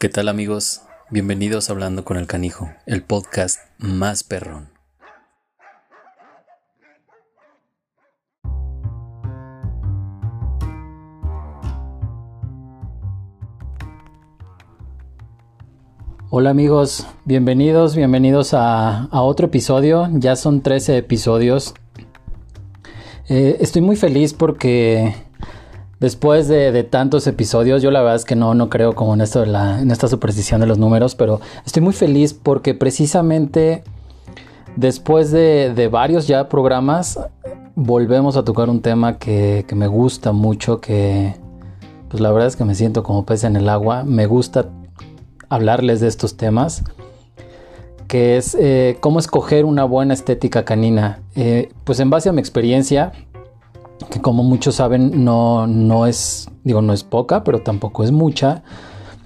¿Qué tal amigos? Bienvenidos a Hablando con el Canijo, el podcast más perrón. Hola amigos, bienvenidos, bienvenidos a, otro episodio. Ya son 13 episodios. Eh, estoy muy feliz porque Después de, tantos episodios, yo la verdad es que no, no creo como en esta superstición de los números, pero estoy muy feliz porque precisamente después de, varios ya programas, volvemos a tocar un tema que, me gusta mucho, que pues la verdad es que me siento como pez en el agua. Me gusta hablarles de estos temas, que es eh, cómo escoger una buena estética canina. Eh, pues en base a mi experiencia, que como muchos saben no, no es, digo, no es poca, pero tampoco es mucha,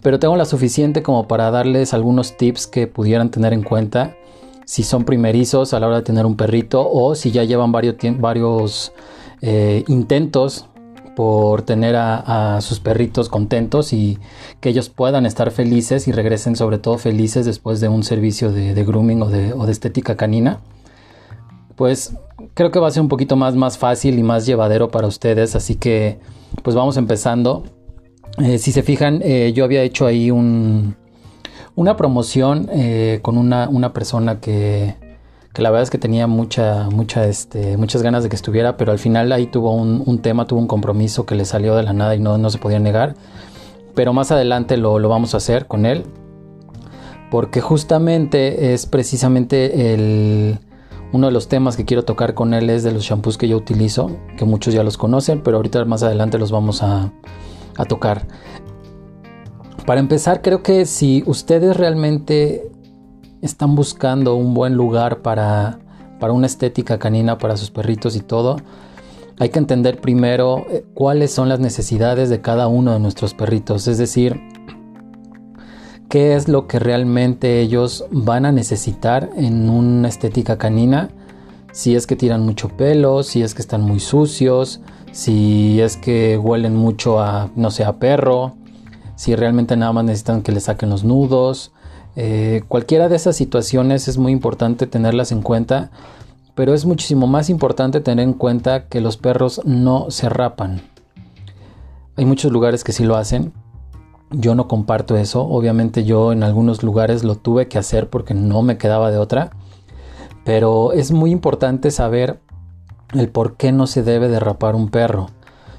pero tengo la suficiente como para darles algunos tips que pudieran tener en cuenta si son primerizos a la hora de tener un perrito o si ya llevan varios, varios eh, intentos por tener a, sus perritos contentos y que ellos puedan estar felices y regresen sobre todo felices después de un servicio de, grooming o de, o de estética canina pues creo que va a ser un poquito más, más fácil y más llevadero para ustedes. Así que pues vamos empezando. Eh, si se fijan, eh, yo había hecho ahí un, una promoción eh, con una, una persona que, que, la verdad es que tenía mucha, mucha, este, muchas ganas de que estuviera, pero al final ahí tuvo un, tema, tuvo un compromiso que le salió de la nada y no, no se podía negar. Pero más adelante lo, lo vamos a hacer con él. Porque justamente es precisamente el, uno de los temas que quiero tocar con él es de los shampoos que yo utilizo, que muchos ya los conocen, pero ahorita más adelante los vamos a, tocar. Para empezar, creo que si ustedes realmente están buscando un buen lugar para, para una estética canina para sus perritos y todo, hay que entender primero eh, cuáles son las necesidades de cada uno de nuestros perritos. Es decir, qué es lo que realmente ellos van a necesitar en una estética canina. Si es que tiran mucho pelo, si es que están muy sucios, si es que huelen mucho a, no sé, a perro, si realmente nada más necesitan que le saquen los nudos. Eh, cualquiera de esas situaciones es muy importante tenerlas en cuenta, pero es muchísimo más importante tener en cuenta que los perros no se rapan. Hay muchos lugares que sí lo hacen, yo no comparto eso. Obviamente yo en algunos lugares lo tuve que hacer porque no me quedaba de otra. Pero es muy importante saber el por qué no se debe derrapar un perro.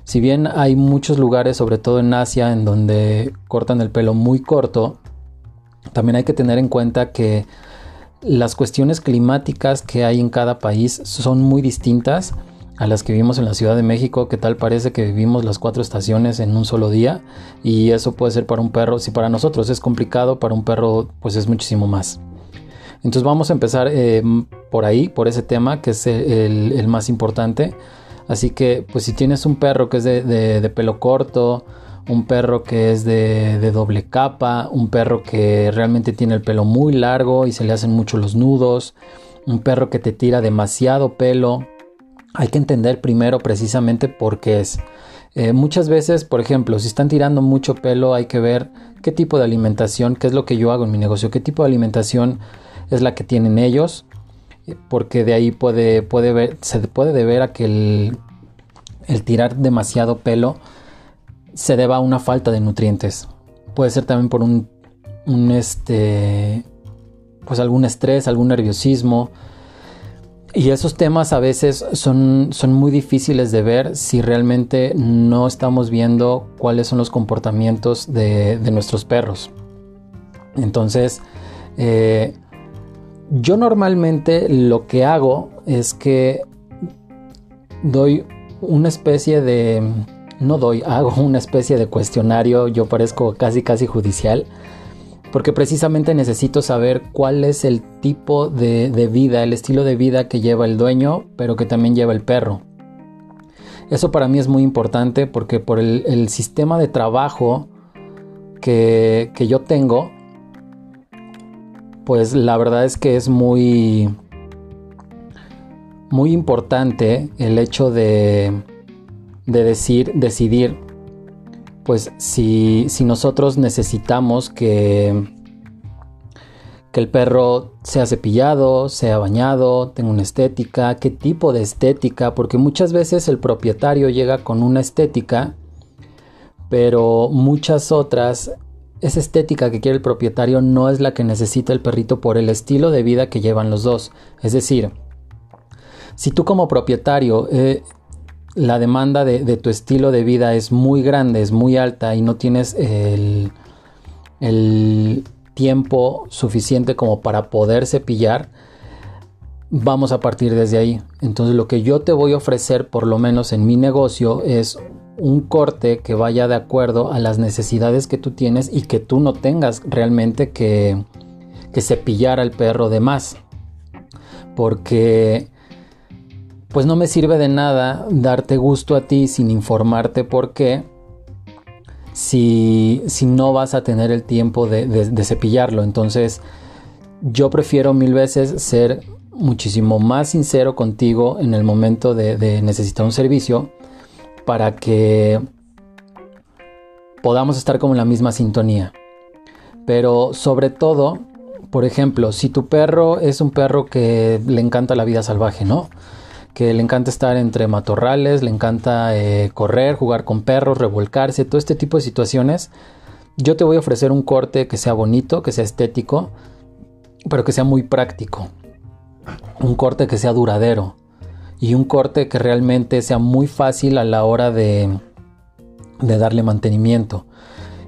Si bien hay muchos lugares, sobre todo en Asia, en donde cortan el pelo muy corto, también hay que tener en cuenta que las cuestiones climáticas que hay en cada país son muy distintas a las que vivimos en la Ciudad de México, que tal parece que vivimos las cuatro estaciones en un solo día y eso puede ser para un perro, si para nosotros es complicado, para un perro pues es muchísimo más. Entonces vamos a empezar eh, por ahí, por ese tema que es el, más importante. Así que pues si tienes un perro que es de, pelo corto, un perro que es de, de, doble capa, un perro que realmente tiene el pelo muy largo y se le hacen mucho los nudos, un perro que te tira demasiado pelo, hay que entender primero precisamente por qué es. Eh, muchas veces, por ejemplo, si están tirando mucho pelo, hay que ver qué tipo de alimentación, qué es lo que yo hago en mi negocio, qué tipo de alimentación es la que tienen ellos, porque de ahí puede, ver, se puede deber a que el, el tirar demasiado pelo se deba a una falta de nutrientes. Puede ser también por un, un este, pues algún estrés, algún nerviosismo, y esos temas a veces son, son muy difíciles de ver si realmente no estamos viendo cuáles son los comportamientos de, nuestros perros. Entonces, eh, yo normalmente lo que hago es que doy una especie de... No doy, hago una especie de cuestionario, yo parezco casi casi judicial, porque precisamente necesito saber cuál es el tipo de, vida, el estilo de vida que lleva el dueño, pero que también lleva el perro. Eso para mí es muy importante porque por el, sistema de trabajo que, yo tengo, pues la verdad es que es muy, muy importante el hecho de, de decir, decidir pues si, si nosotros necesitamos que, que el perro sea cepillado, sea bañado, tenga una estética, qué tipo de estética, porque muchas veces el propietario llega con una estética, pero muchas otras, esa estética que quiere el propietario no es la que necesita el perrito por el estilo de vida que llevan los dos. Es decir, si tú como propietario eh, la demanda de, tu estilo de vida es muy grande, es muy alta y no tienes el, tiempo suficiente como para poder cepillar, vamos a partir desde ahí. Entonces lo que yo te voy a ofrecer, por lo menos en mi negocio, es un corte que vaya de acuerdo a las necesidades que tú tienes y que tú no tengas realmente que, que cepillar al perro de más. Porque pues no me sirve de nada darte gusto a ti sin informarte por qué, si, si no vas a tener el tiempo de, cepillarlo. Entonces, yo prefiero mil veces ser muchísimo más sincero contigo en el momento de, de necesitar un servicio para que podamos estar como en la misma sintonía. Pero sobre todo, por ejemplo, si tu perro es un perro que le encanta la vida salvaje, ¿no? Que le encanta estar entre matorrales, le encanta eh, correr, jugar con perros, revolcarse, todo este tipo de situaciones. Yo te voy a ofrecer un corte que sea bonito, que sea estético, pero que sea muy práctico. Un corte que sea duradero y un corte que realmente sea muy fácil a la hora de, darle mantenimiento.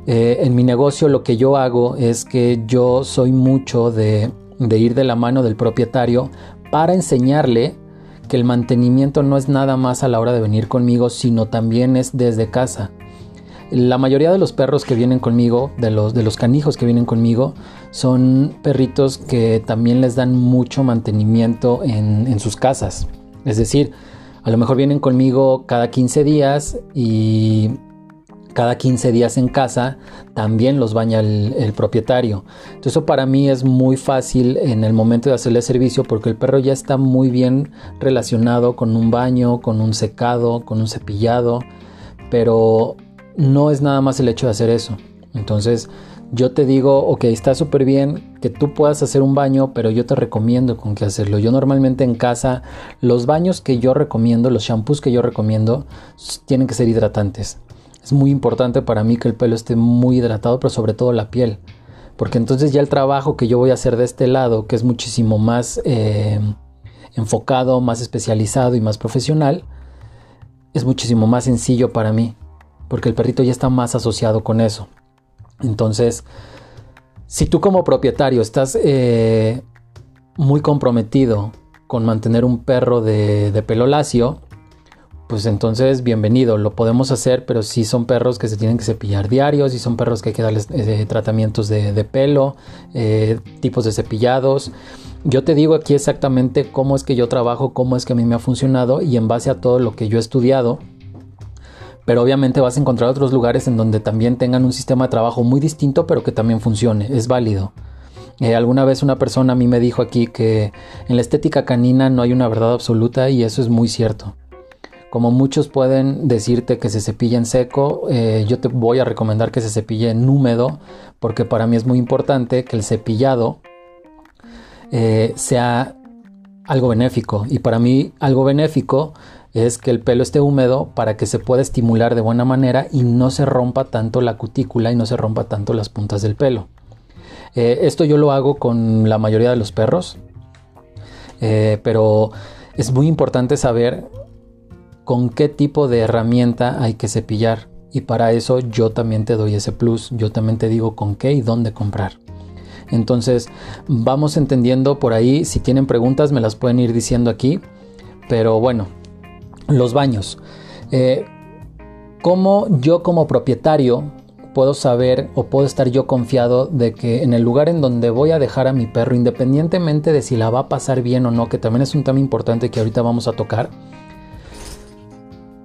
Eh, en mi negocio lo que yo hago es que yo soy mucho de, de ir de la mano del propietario para enseñarle que el mantenimiento no es nada más a la hora de venir conmigo, sino también es desde casa. La mayoría de los perros que vienen conmigo, de los, de los canijos que vienen conmigo, son perritos que también les dan mucho mantenimiento en, en sus casas. Es decir, a lo mejor vienen conmigo cada 15 días y cada 15 días en casa, también los baña el, propietario. Entonces eso para mí es muy fácil en el momento de hacerle servicio porque el perro ya está muy bien relacionado con un baño, con un secado, con un cepillado, pero no es nada más el hecho de hacer eso. Entonces yo te digo, ok, está súper bien que tú puedas hacer un baño, pero yo te recomiendo con qué hacerlo. Yo normalmente en casa, los baños que yo recomiendo, los shampoos que yo recomiendo, tienen que ser hidratantes. Es muy importante para mí que el pelo esté muy hidratado, pero sobre todo la piel. Porque entonces ya el trabajo que yo voy a hacer de este lado, que es muchísimo más eh, enfocado, más especializado y más profesional, es muchísimo más sencillo para mí. Porque el perrito ya está más asociado con eso. Entonces, si tú como propietario estás eh, muy comprometido con mantener un perro de, de pelo lacio, pues entonces bienvenido, lo podemos hacer, pero si son perros que se tienen que cepillar diarios, si son perros que hay que darles eh, tratamientos de, pelo, eh, tipos de cepillados. Yo te digo aquí exactamente cómo es que yo trabajo, cómo es que a mí me ha funcionado y en base a todo lo que yo he estudiado. Pero obviamente vas a encontrar otros lugares en donde también tengan un sistema de trabajo muy distinto, pero que también funcione, es válido. Eh, alguna vez una persona a mí me dijo aquí que en la estética canina no hay una verdad absoluta y eso es muy cierto. Como muchos pueden decirte que se cepilla en seco, eh, yo te voy a recomendar que se cepille en húmedo porque para mí es muy importante que el cepillado eh, sea algo benéfico. Y para mí algo benéfico es que el pelo esté húmedo para que se pueda estimular de buena manera y no se rompa tanto la cutícula y no se rompa tanto las puntas del pelo. Eh, esto yo lo hago con la mayoría de los perros, pero es muy importante saber con qué tipo de herramienta hay que cepillar. Y para eso yo también te doy ese plus, yo también te digo con qué y dónde comprar. Entonces vamos entendiendo por ahí, si tienen preguntas me las pueden ir diciendo aquí. Pero bueno, los baños. Eh, ¿Cómo yo como propietario puedo saber o puedo estar yo confiado de que en el lugar en donde voy a dejar a mi perro, independientemente de si la va a pasar bien o no, que también es un tema importante que ahorita vamos a tocar,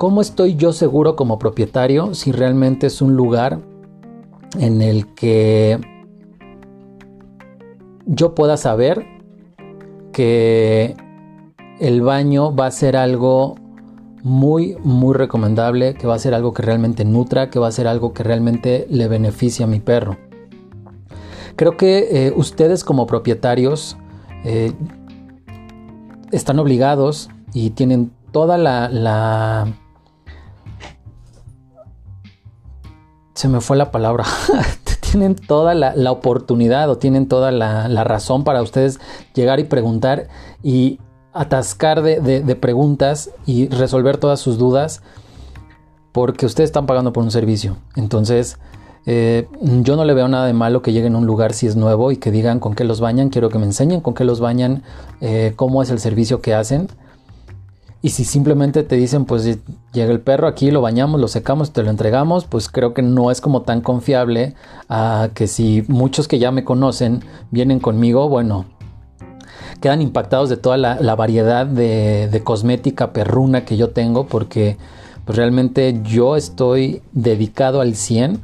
¿Cómo estoy yo seguro como propietario si realmente es un lugar en el que yo pueda saber que el baño va a ser algo muy, muy recomendable, que va a ser algo que realmente nutra, que va a ser algo que realmente le beneficie a mi perro. Creo que eh, ustedes como propietarios eh, están obligados y tienen toda la, Se me fue la palabra. tienen toda la, oportunidad o tienen toda la, razón para ustedes llegar y preguntar y atascar de, preguntas y resolver todas sus dudas porque ustedes están pagando por un servicio. Entonces, eh, yo no le veo nada de malo que lleguen a un lugar si es nuevo y que digan con qué los bañan. Quiero que me enseñen con qué los bañan, eh, cómo es el servicio que hacen. Y si simplemente te dicen, pues llega el perro aquí, lo bañamos, lo secamos, te lo entregamos, pues creo que no es como tan confiable a que si muchos que ya me conocen vienen conmigo, bueno, quedan impactados de toda la, variedad de, cosmética perruna que yo tengo porque pues, realmente yo estoy dedicado al 100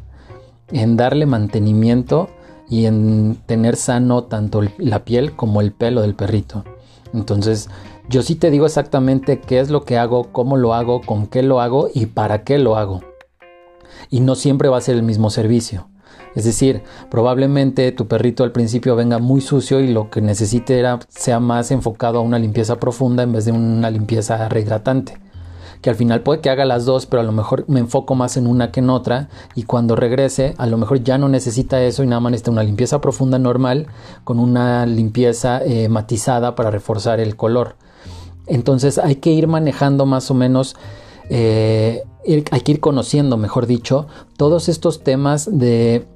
en darle mantenimiento y en tener sano tanto la piel como el pelo del perrito. Entonces, yo sí te digo exactamente qué es lo que hago, cómo lo hago, con qué lo hago y para qué lo hago. Y no siempre va a ser el mismo servicio. Es decir, probablemente tu perrito al principio venga muy sucio y lo que necesite sea más enfocado a una limpieza profunda en vez de una limpieza rehidratante. Que al final puede que haga las dos, pero a lo mejor me enfoco más en una que en otra y cuando regrese a lo mejor ya no necesita eso y nada más necesita una limpieza profunda normal con una limpieza eh, matizada para reforzar el color. Entonces hay que ir manejando más o menos eh, hay que ir conociendo, mejor dicho, todos estos temas de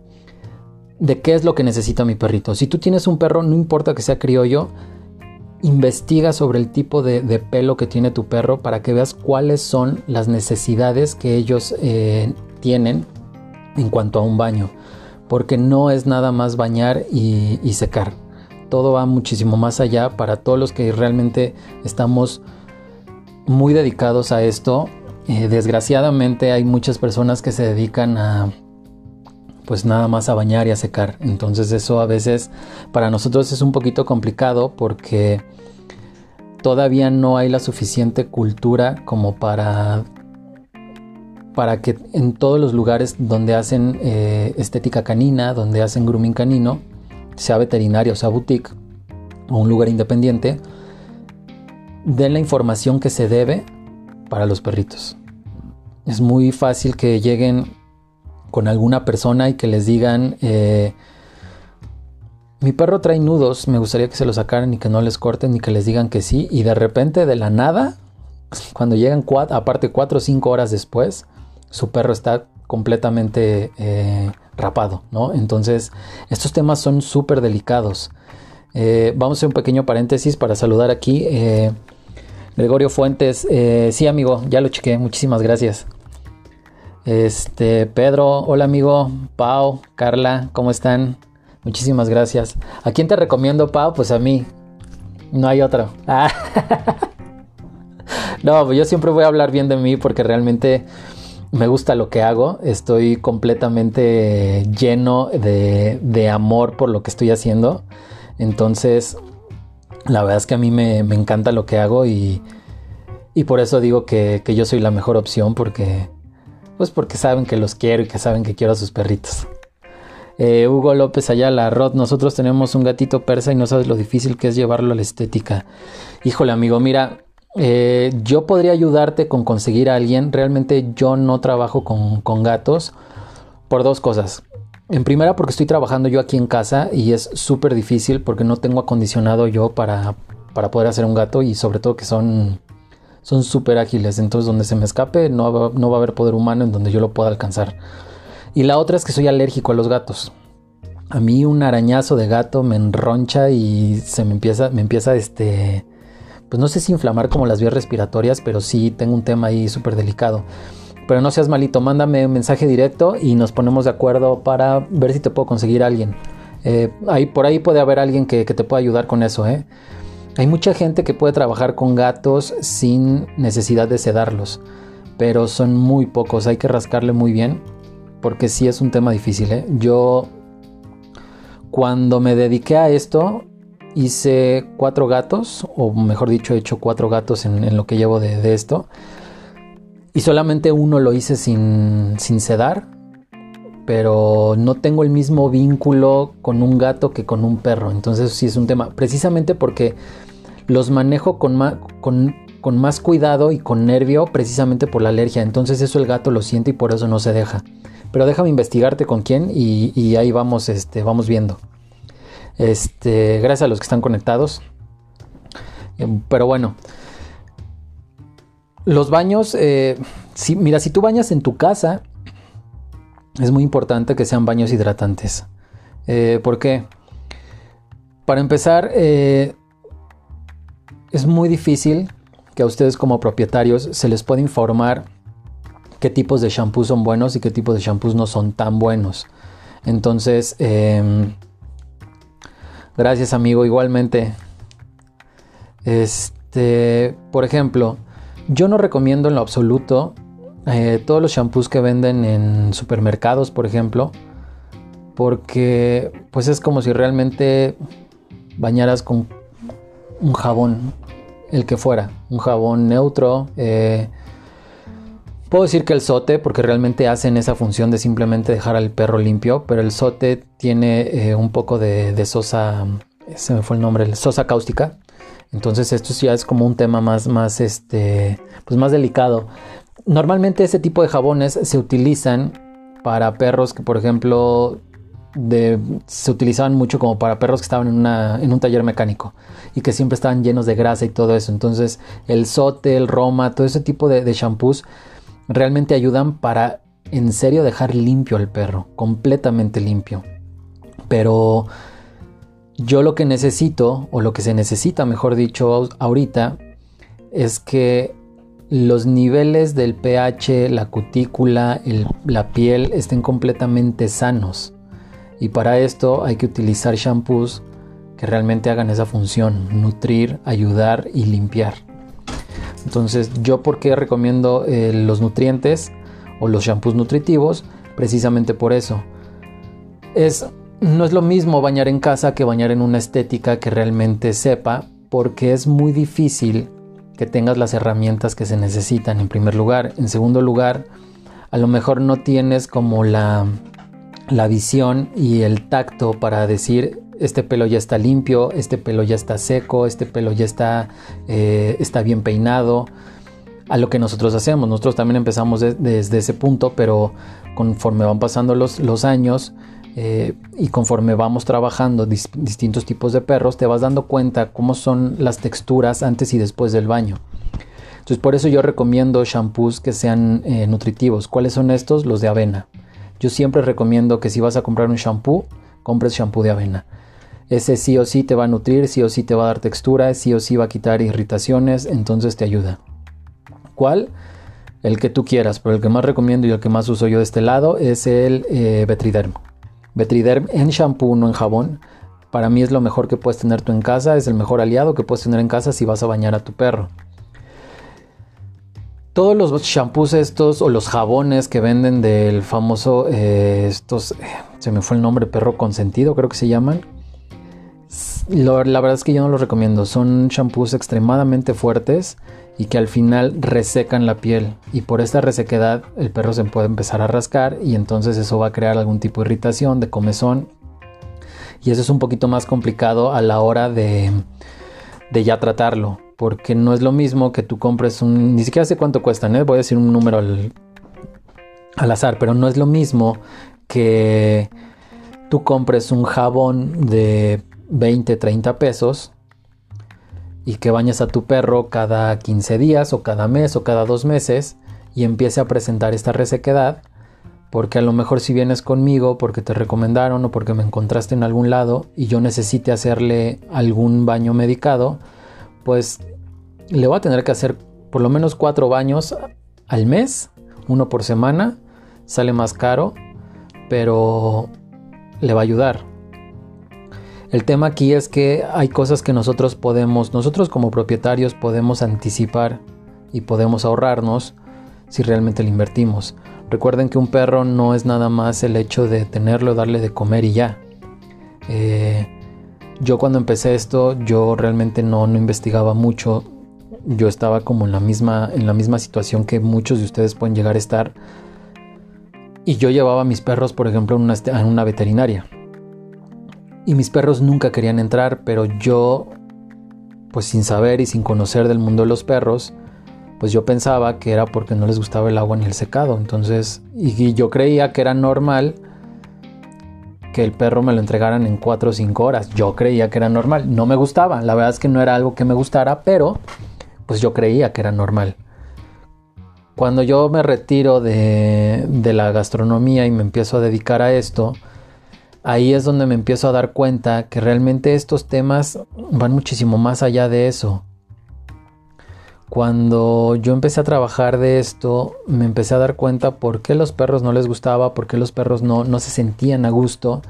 de qué es lo que necesita mi perrito. Si tú tienes un perro, no importa que sea criollo, investiga sobre el tipo de, pelo que tiene tu perro para que veas cuáles son las necesidades que ellos eh, tienen en cuanto a un baño. Porque no es nada más bañar y, secar. Todo va muchísimo más allá para todos los que realmente estamos muy dedicados a esto. Eh, desgraciadamente hay muchas personas que se dedican a pues nada más a bañar y a secar. Entonces eso a veces para nosotros es un poquito complicado porque todavía no hay la suficiente cultura como para para que en todos los lugares donde hacen eh, estética canina, donde hacen grooming canino, sea veterinario, sea boutique o un lugar independiente, den la información que se debe para los perritos. Es muy fácil que lleguen con alguna persona y que les digan, eh, mi perro trae nudos, me gustaría que se los sacaran y que no les corten y que les digan que sí. Y de repente, de la nada, cuando llegan cuatro, aparte cuatro o cinco horas después, su perro está completamente eh, rapado, ¿no? Entonces, estos temas son súper delicados. Eh, vamos a hacer un pequeño paréntesis para saludar aquí. Gregorio Fuentes, sí amigo, ya lo chequé, muchísimas gracias. Este, Pedro, hola amigo, Pau, Carla, ¿cómo están? Muchísimas gracias. ¿A quién te recomiendo, Pau? Pues a mí. No hay otro. no, pues yo siempre voy a hablar bien de mí porque realmente me gusta lo que hago. Estoy completamente lleno de, amor por lo que estoy haciendo. Entonces, la verdad es que a mí me, encanta lo que hago y, y por eso digo que, que yo soy la mejor opción porque pues porque saben que los quiero y que saben que quiero a sus perritos. Eh, Hugo López Ayala, Rod, nosotros tenemos un gatito persa y no sabes lo difícil que es llevarlo a la estética. Híjole amigo, mira, eh, yo podría ayudarte con conseguir a alguien. Realmente yo no trabajo con, gatos por dos cosas. En primera porque estoy trabajando yo aquí en casa y es súper difícil porque no tengo acondicionado yo para, para poder hacer un gato y sobre todo que son son súper ágiles, entonces donde se me escape no va, no va a haber poder humano en donde yo lo pueda alcanzar. Y la otra es que soy alérgico a los gatos. A mí un arañazo de gato me enroncha y se me empieza, me empieza este, pues no sé si inflamar como las vías respiratorias, pero sí tengo un tema ahí súper delicado. Pero no seas malito, mándame un mensaje directo y nos ponemos de acuerdo para ver si te puedo conseguir a alguien. Eh, ahí, por ahí puede haber alguien que, que te pueda ayudar con eso, ¿eh? Hay mucha gente que puede trabajar con gatos sin necesidad de sedarlos, pero son muy pocos, hay que rascarle muy bien porque sí es un tema difícil. ¿eh? Yo cuando me dediqué a esto hice cuatro gatos, o mejor dicho he hecho cuatro gatos en, lo que llevo de, esto. y solamente uno lo hice sin, sin sedar, pero no tengo el mismo vínculo con un gato que con un perro. Entonces sí es un tema, precisamente porque los manejo con, con, con más cuidado y con nervio precisamente por la alergia. Entonces eso el gato lo siente y por eso no se deja. Pero déjame investigarte con quién y, ahí vamos, este, vamos viendo. Este, gracias a los que están conectados. Em, pero bueno, los baños, eh, si, mira, si tú bañas en tu casa, es muy importante que sean baños hidratantes. Eh, ¿Por qué? Para empezar, eh, es muy difícil que a ustedes como propietarios se les pueda informar qué tipos de shampoos son buenos y qué tipos de shampoos no son tan buenos. Entonces, em, gracias amigo, igualmente. Este, por ejemplo, yo no recomiendo en lo absoluto eh, todos los shampoos que venden en supermercados, por ejemplo, porque pues es como si realmente bañaras con un jabón, el que fuera, un jabón neutro. Eh, puedo decir que el sote, porque realmente hacen esa función de simplemente dejar al perro limpio, pero el sote tiene eh, un poco de, sosa, se me fue el nombre, sosa cáustica. Entonces esto ya es como un tema más, más, este, pues más delicado. Normalmente ese tipo de jabones se utilizan para perros que, por ejemplo, se utilizaban mucho como para perros que estaban en, un taller mecánico y que siempre estaban llenos de grasa y todo eso. Entonces el sote, el roma, todo ese tipo de, de shampoos realmente ayudan para en serio dejar limpio al perro, completamente limpio. Pero yo lo que necesito, o lo que se necesita, mejor dicho, ahorita, es que los niveles del pH, la cutícula, la piel estén completamente sanos. Y para esto hay que utilizar shampoos que realmente hagan esa función, nutrir, ayudar y limpiar. Entonces, yo por qué recomiendo eh, los nutrientes o los shampoos nutritivos, precisamente por eso. Es no es lo mismo bañar en casa que bañar en una estética que realmente sepa, porque es muy difícil que tengas las herramientas que se necesitan en primer lugar. En segundo lugar, a lo mejor no tienes como la, la visión y el tacto para decir este pelo ya está limpio, este pelo ya está seco, este pelo ya está, eh, está bien peinado. A lo que nosotros hacemos, nosotros también empezamos desde ese punto, pero conforme van pasando los, los años, eh, y conforme vamos trabajando distintos tipos de perros, te vas dando cuenta cómo son las texturas antes y después del baño. Entonces por eso yo recomiendo shampoos que sean eh, nutritivos. ¿Cuáles son estos? Los de avena. Yo siempre recomiendo que si vas a comprar un shampoo, compres shampoo de avena. Ese sí o sí te va a nutrir, sí o sí te va a dar textura, sí o sí va a quitar irritaciones, entonces te ayuda. ¿Cuál? El que tú quieras, pero el que más recomiendo y el que más uso yo de este lado es el eh, Betriderm. Betriderm en shampoo, no en jabón. Para mí es lo mejor que puedes tener tú en casa, es el mejor aliado que puedes tener en casa si vas a bañar a tu perro. Todos los shampoos estos o los jabones que venden del famoso, eh, estos, se me fue el nombre, perro consentido creo que se llaman. La verdad es que yo no los recomiendo, son shampoos extremadamente fuertes y que al final resecan la piel. Y por esta resequedad el perro se puede empezar a rascar y entonces eso va a crear algún tipo de irritación, de comezón. Y eso es un poquito más complicado a la hora de, de ya tratarlo porque no es lo mismo que tú compres un, ni siquiera sé cuánto cuestan, ¿eh? voy a decir un número al, al azar, pero no es lo mismo que tú compres un jabón de 20, 30 pesos y que bañes a tu perro cada 15 días o cada mes o cada dos meses y empiece a presentar esta resequedad, porque a lo mejor si vienes conmigo porque te recomendaron o porque me encontraste en algún lado y yo necesite hacerle algún baño medicado, pues le voy a tener que hacer por lo menos cuatro baños al mes, uno por semana, sale más caro, pero le va a ayudar. El tema aquí es que hay cosas que nosotros podemos, nosotros como propietarios podemos anticipar y podemos ahorrarnos si realmente le invertimos. Recuerden que un perro no es nada más el hecho de tenerlo, darle de comer y ya. Eh, yo cuando empecé esto, yo realmente no, no investigaba mucho yo estaba como en la misma, en la misma situación que muchos de ustedes pueden llegar a estar. Y yo llevaba a mis perros, por ejemplo, en una, en una veterinaria. Y mis perros nunca querían entrar, pero yo, pues sin saber y sin conocer del mundo de los perros, pues yo pensaba que era porque no les gustaba el agua ni el secado. Entonces, y, yo creía que era normal que el perro me lo entregaran en 4 o 5 horas. Yo creía que era normal. No me gustaba. La verdad es que no era algo que me gustara, pero pues yo creía que era normal. Cuando yo me retiro de, de la gastronomía y me empiezo a dedicar a esto, ahí es donde me empiezo a dar cuenta que realmente estos temas van muchísimo más allá de eso. Cuando yo empecé a trabajar de esto, me empecé a dar cuenta por qué los perros no les gustaba, por qué los perros no, no se sentían a gusto.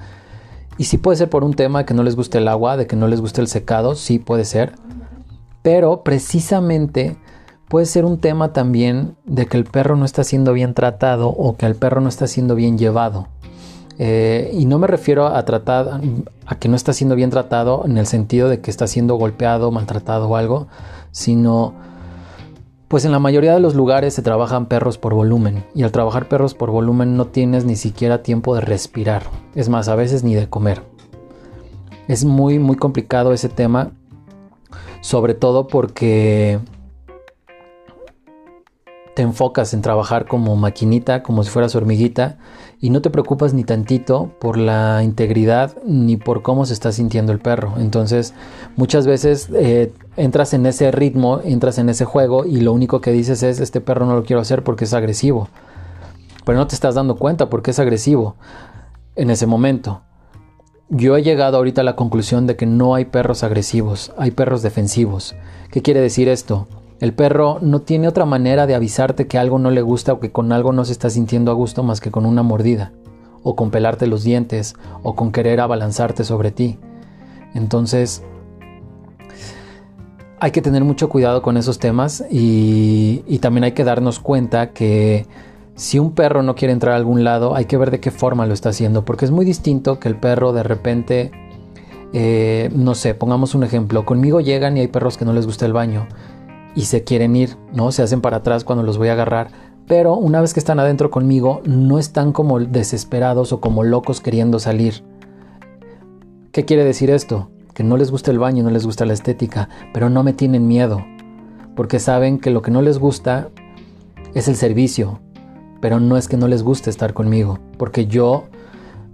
Y sí puede ser por un tema que no les guste el agua, de que no les guste el secado, sí puede ser. Pero precisamente puede ser un tema también de que el perro no está siendo bien tratado o que el perro no está siendo bien llevado. Eh, y no me refiero a tratar a que no está siendo bien tratado en el sentido de que está siendo golpeado, maltratado o algo, sino pues en la mayoría de los lugares se trabajan perros por volumen y al trabajar perros por volumen no tienes ni siquiera tiempo de respirar, es más, a veces ni de comer. Es muy muy complicado ese tema, sobre todo porque te enfocas en trabajar como maquinita, como si fueras hormiguita, y no te preocupas ni tantito por la integridad ni por cómo se está sintiendo el perro. Entonces, muchas veces eh, entras en ese ritmo, entras en ese juego y lo único que dices es, este perro no lo quiero hacer porque es agresivo. Pero no te estás dando cuenta porque es agresivo en ese momento. Yo he llegado ahorita a la conclusión de que no hay perros agresivos, hay perros defensivos. ¿Qué quiere decir esto? El perro no tiene otra manera de avisarte que algo no le gusta o que con algo no se está sintiendo a gusto más que con una mordida, o con pelarte los dientes, o con querer abalanzarte sobre ti. Entonces, hay que tener mucho cuidado con esos temas y, también hay que darnos cuenta que si un perro no quiere entrar a algún lado, hay que ver de qué forma lo está haciendo, porque es muy distinto que el perro de repente, eh, no sé, pongamos un ejemplo, conmigo llegan y hay perros que no les gusta el baño y se quieren ir, ¿no? Se hacen para atrás cuando los voy a agarrar. Pero una vez que están adentro conmigo, no están como desesperados o como locos queriendo salir. ¿Qué quiere decir esto? Que no les gusta el baño, no les gusta la estética, pero no me tienen miedo. Porque saben que lo que no les gusta es el servicio, pero no es que no les guste estar conmigo, porque yo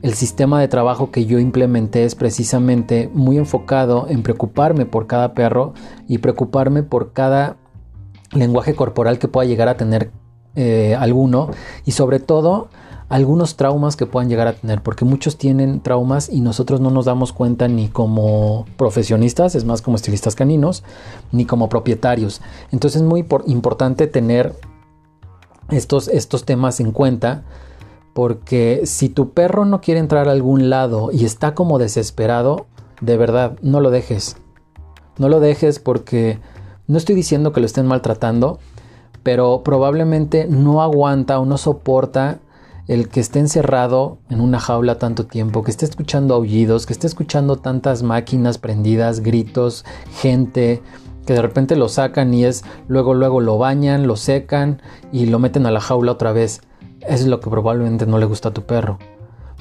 el sistema de trabajo que yo implementé es precisamente muy enfocado en preocuparme por cada perro y preocuparme por cada lenguaje corporal que pueda llegar a tener eh, alguno y sobre todo algunos traumas que puedan llegar a tener, porque muchos tienen traumas y nosotros no nos damos cuenta ni como profesionistas, es más como estilistas caninos, ni como propietarios. Entonces es muy importante tener estos, estos temas en cuenta porque si tu perro no quiere entrar a algún lado y está como desesperado, de verdad, no lo dejes. No lo dejes porque no estoy diciendo que lo estén maltratando, pero probablemente no aguanta o no soporta el que esté encerrado en una jaula tanto tiempo, que esté escuchando aullidos, que esté escuchando tantas máquinas prendidas, gritos, gente, que de repente lo sacan y es luego luego lo bañan, lo secan y lo meten a la jaula otra vez es lo que probablemente no le gusta a tu perro.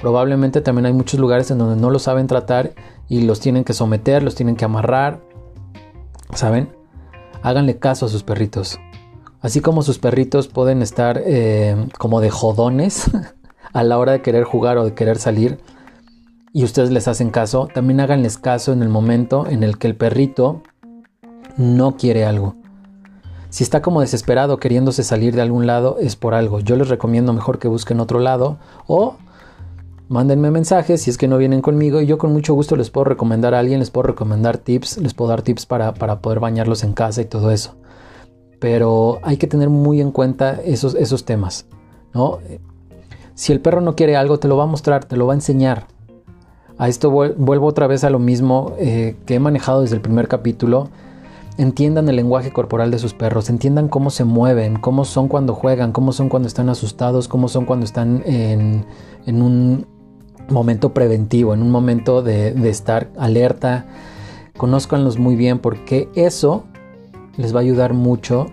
Probablemente también hay muchos lugares en donde no lo saben tratar y los tienen que someter, los tienen que amarrar. ¿Saben? Háganle caso a sus perritos. Así como sus perritos pueden estar eh, como de jodones a la hora de querer jugar o de querer salir y ustedes les hacen caso, también háganles caso en el momento en el que el perrito no quiere algo. Si está como desesperado queriéndose salir de algún lado es por algo. Yo les recomiendo mejor que busquen otro lado o mándenme mensajes si es que no vienen conmigo y yo con mucho gusto les puedo recomendar a alguien, les puedo recomendar tips, les puedo dar tips para, poder bañarlos en casa y todo eso. Pero hay que tener muy en cuenta esos, esos temas. ¿no? Si el perro no quiere algo, te lo va a mostrar, te lo va a enseñar. A esto vuelvo otra vez a lo mismo eh, que he manejado desde el primer capítulo entiendan el lenguaje corporal de sus perros, entiendan cómo se mueven, cómo son cuando juegan, cómo son cuando están asustados, cómo son cuando están en, un momento preventivo, en un momento de, estar alerta. Conózcanlos muy bien porque eso les va a ayudar mucho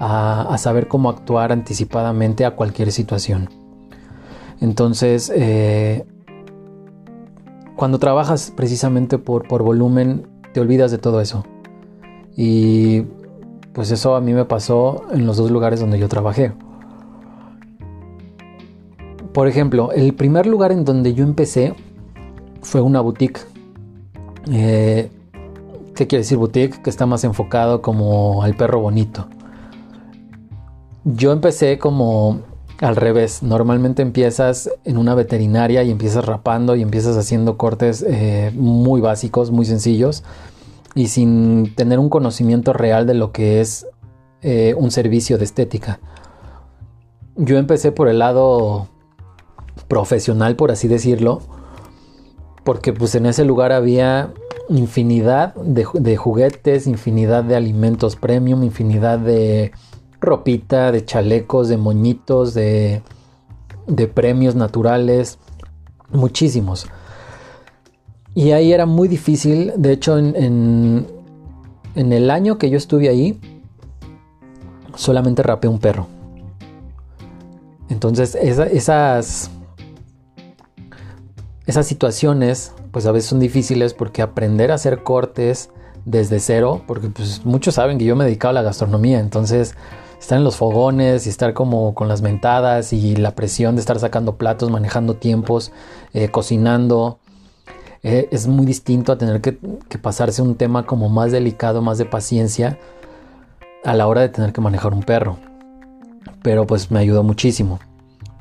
a, saber cómo actuar anticipadamente a cualquier situación. Entonces, eh, cuando trabajas precisamente por, por volumen, te olvidas de todo eso. Y pues eso a mí me pasó en los dos lugares donde yo trabajé. Por ejemplo, el primer lugar en donde yo empecé fue una boutique. Eh, ¿Qué quiere decir boutique? Que está más enfocado como al perro bonito. Yo empecé como al revés. Normalmente empiezas en una veterinaria y empiezas rapando y empiezas haciendo cortes eh, muy básicos, muy sencillos y sin tener un conocimiento real de lo que es eh, un servicio de estética. Yo empecé por el lado profesional, por así decirlo, porque pues en ese lugar había infinidad de, juguetes, infinidad de alimentos premium, infinidad de ropita, de chalecos, de moñitos, de, de premios naturales, muchísimos. Y ahí era muy difícil, de hecho en, en, el año que yo estuve ahí, solamente rapé un perro. Entonces esas, esas situaciones pues a veces son difíciles porque aprender a hacer cortes desde cero, porque pues muchos saben que yo me dedicaba a la gastronomía, entonces estar en los fogones y estar como con las mentadas y la presión de estar sacando platos, manejando tiempos, eh, cocinando, eh, es muy distinto a tener que, pasarse un tema como más delicado, más de paciencia a la hora de tener que manejar un perro. Pero pues me ayudó muchísimo.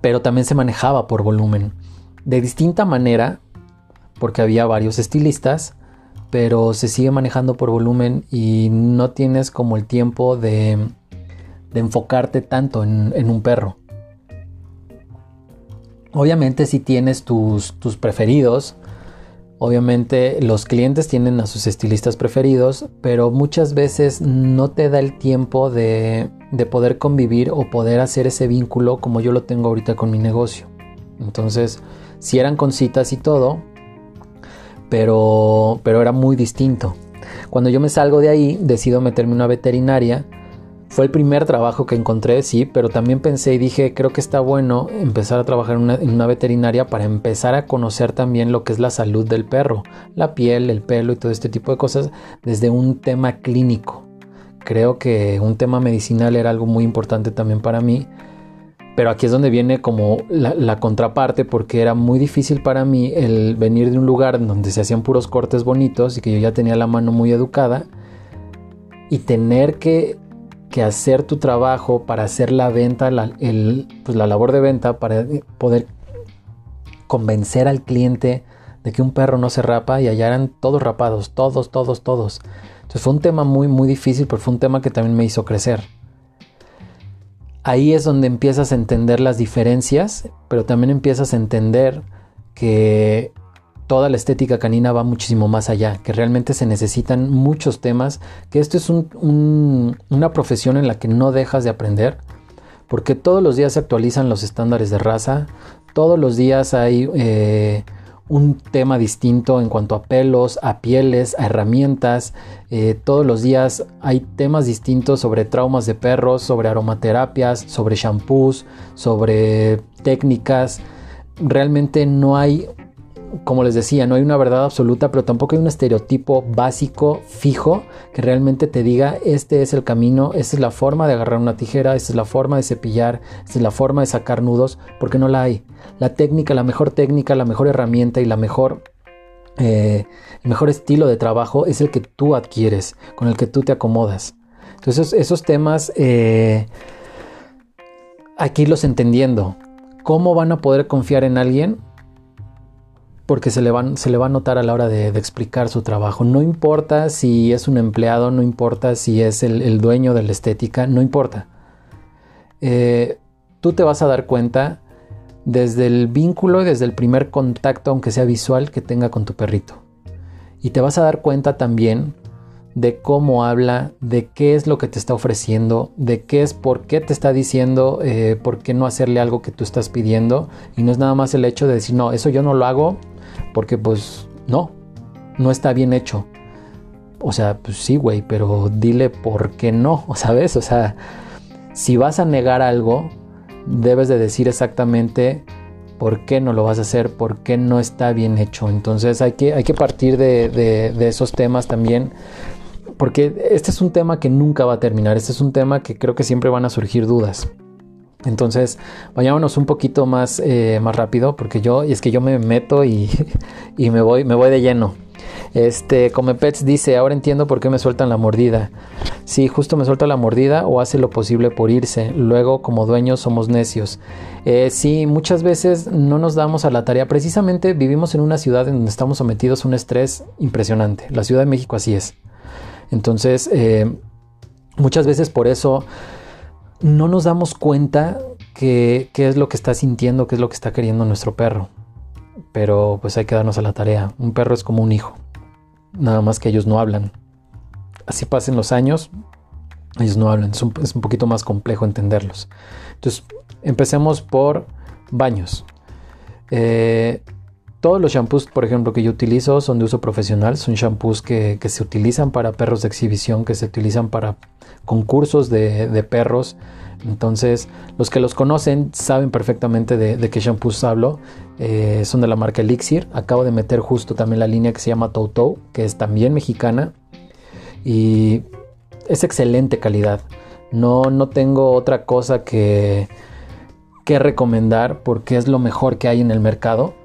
Pero también se manejaba por volumen. De distinta manera, porque había varios estilistas, pero se sigue manejando por volumen y no tienes como el tiempo de, enfocarte tanto en, un perro. Obviamente si tienes tus, tus preferidos, Obviamente los clientes tienen a sus estilistas preferidos, pero muchas veces no te da el tiempo de, poder convivir o poder hacer ese vínculo como yo lo tengo ahorita con mi negocio. Entonces, si eran con citas y todo, pero, pero era muy distinto. Cuando yo me salgo de ahí, decido meterme en una veterinaria fue el primer trabajo que encontré, sí, pero también pensé y dije, creo que está bueno empezar a trabajar en una, veterinaria para empezar a conocer también lo que es la salud del perro, la piel, el pelo y todo este tipo de cosas desde un tema clínico. Creo que un tema medicinal era algo muy importante también para mí, pero aquí es donde viene como la, contraparte porque era muy difícil para mí el venir de un lugar donde se hacían puros cortes bonitos y que yo ya tenía la mano muy educada y tener que que hacer tu trabajo para hacer la venta, la, pues la labor de venta, para poder convencer al cliente de que un perro no se rapa y allá eran todos rapados, todos, todos, todos. Entonces fue un tema muy, muy difícil, pero fue un tema que también me hizo crecer. Ahí es donde empiezas a entender las diferencias, pero también empiezas a entender que toda la estética canina va muchísimo más allá, que realmente se necesitan muchos temas, que esto es una profesión en la que no dejas de aprender, porque todos los días se actualizan los estándares de raza, todos los días hay eh, un tema distinto en cuanto a pelos, a pieles, a herramientas, eh, todos los días hay temas distintos sobre traumas de perros, sobre aromaterapias, sobre shampoos, sobre técnicas, realmente no hay como les decía, no hay una verdad absoluta, pero tampoco hay un estereotipo básico, fijo, que realmente te diga, este es el camino, esta es la forma de agarrar una tijera, esta es la forma de cepillar, esta es la forma de sacar nudos, porque no la hay. La técnica, la mejor técnica, la mejor herramienta y la mejor... Eh, el mejor estilo de trabajo es el que tú adquieres, con el que tú te acomodas. Entonces esos temas eh, aquí los entendiendo. ¿Cómo van a poder confiar en alguien porque se le, van, se le va a notar a la hora de, explicar su trabajo. No importa si es un empleado, no importa si es el, dueño de la estética, no importa. Eh, tú te vas a dar cuenta desde el vínculo y desde el primer contacto, aunque sea visual, que tenga con tu perrito. Y te vas a dar cuenta también de cómo habla, de qué es lo que te está ofreciendo, de qué es, por qué te está diciendo, eh, por qué no hacerle algo que tú estás pidiendo. Y no es nada más el hecho de decir, no, eso yo no lo hago porque pues no, no está bien hecho. O sea, pues sí, güey, pero dile por qué no, ¿sabes? O sea, si vas a negar algo, debes de decir exactamente por qué no lo vas a hacer, por qué no está bien hecho. Entonces hay que, hay que partir de, de, esos temas también, porque este es un tema que nunca va a terminar, este es un tema que creo que siempre van a surgir dudas. Entonces, vayámonos un poquito más, eh, más rápido, porque yo, es que yo me meto y, y me, voy, me voy de lleno. Este, Come Pets dice, ahora entiendo por qué me sueltan la mordida. Sí, justo me suelta la mordida o hace lo posible por irse. Luego, como dueños, somos necios. Eh, sí, muchas veces no nos damos a la tarea. Precisamente vivimos en una ciudad en donde estamos sometidos a un estrés impresionante. La Ciudad de México así es. Entonces, eh, muchas veces por eso no nos damos cuenta qué es lo que está sintiendo, qué es lo que está queriendo nuestro perro. Pero pues hay que darnos a la tarea. Un perro es como un hijo nada más que ellos no hablan. Así pasen los años, ellos no hablan, es un, poquito más complejo entenderlos. Entonces, empecemos por baños. Eh, todos los shampoos, por ejemplo, que yo utilizo son de uso profesional, son shampoos que, se utilizan para perros de exhibición, que se utilizan para concursos de perros, entonces, los que los conocen saben perfectamente de, qué shampoos hablo. Eh, son de la marca Elixir. Acabo de meter justo también la línea que se llama Toto, que es también mexicana. Y es excelente calidad. No, no tengo otra cosa que, que recomendar porque es lo mejor que hay en el mercado.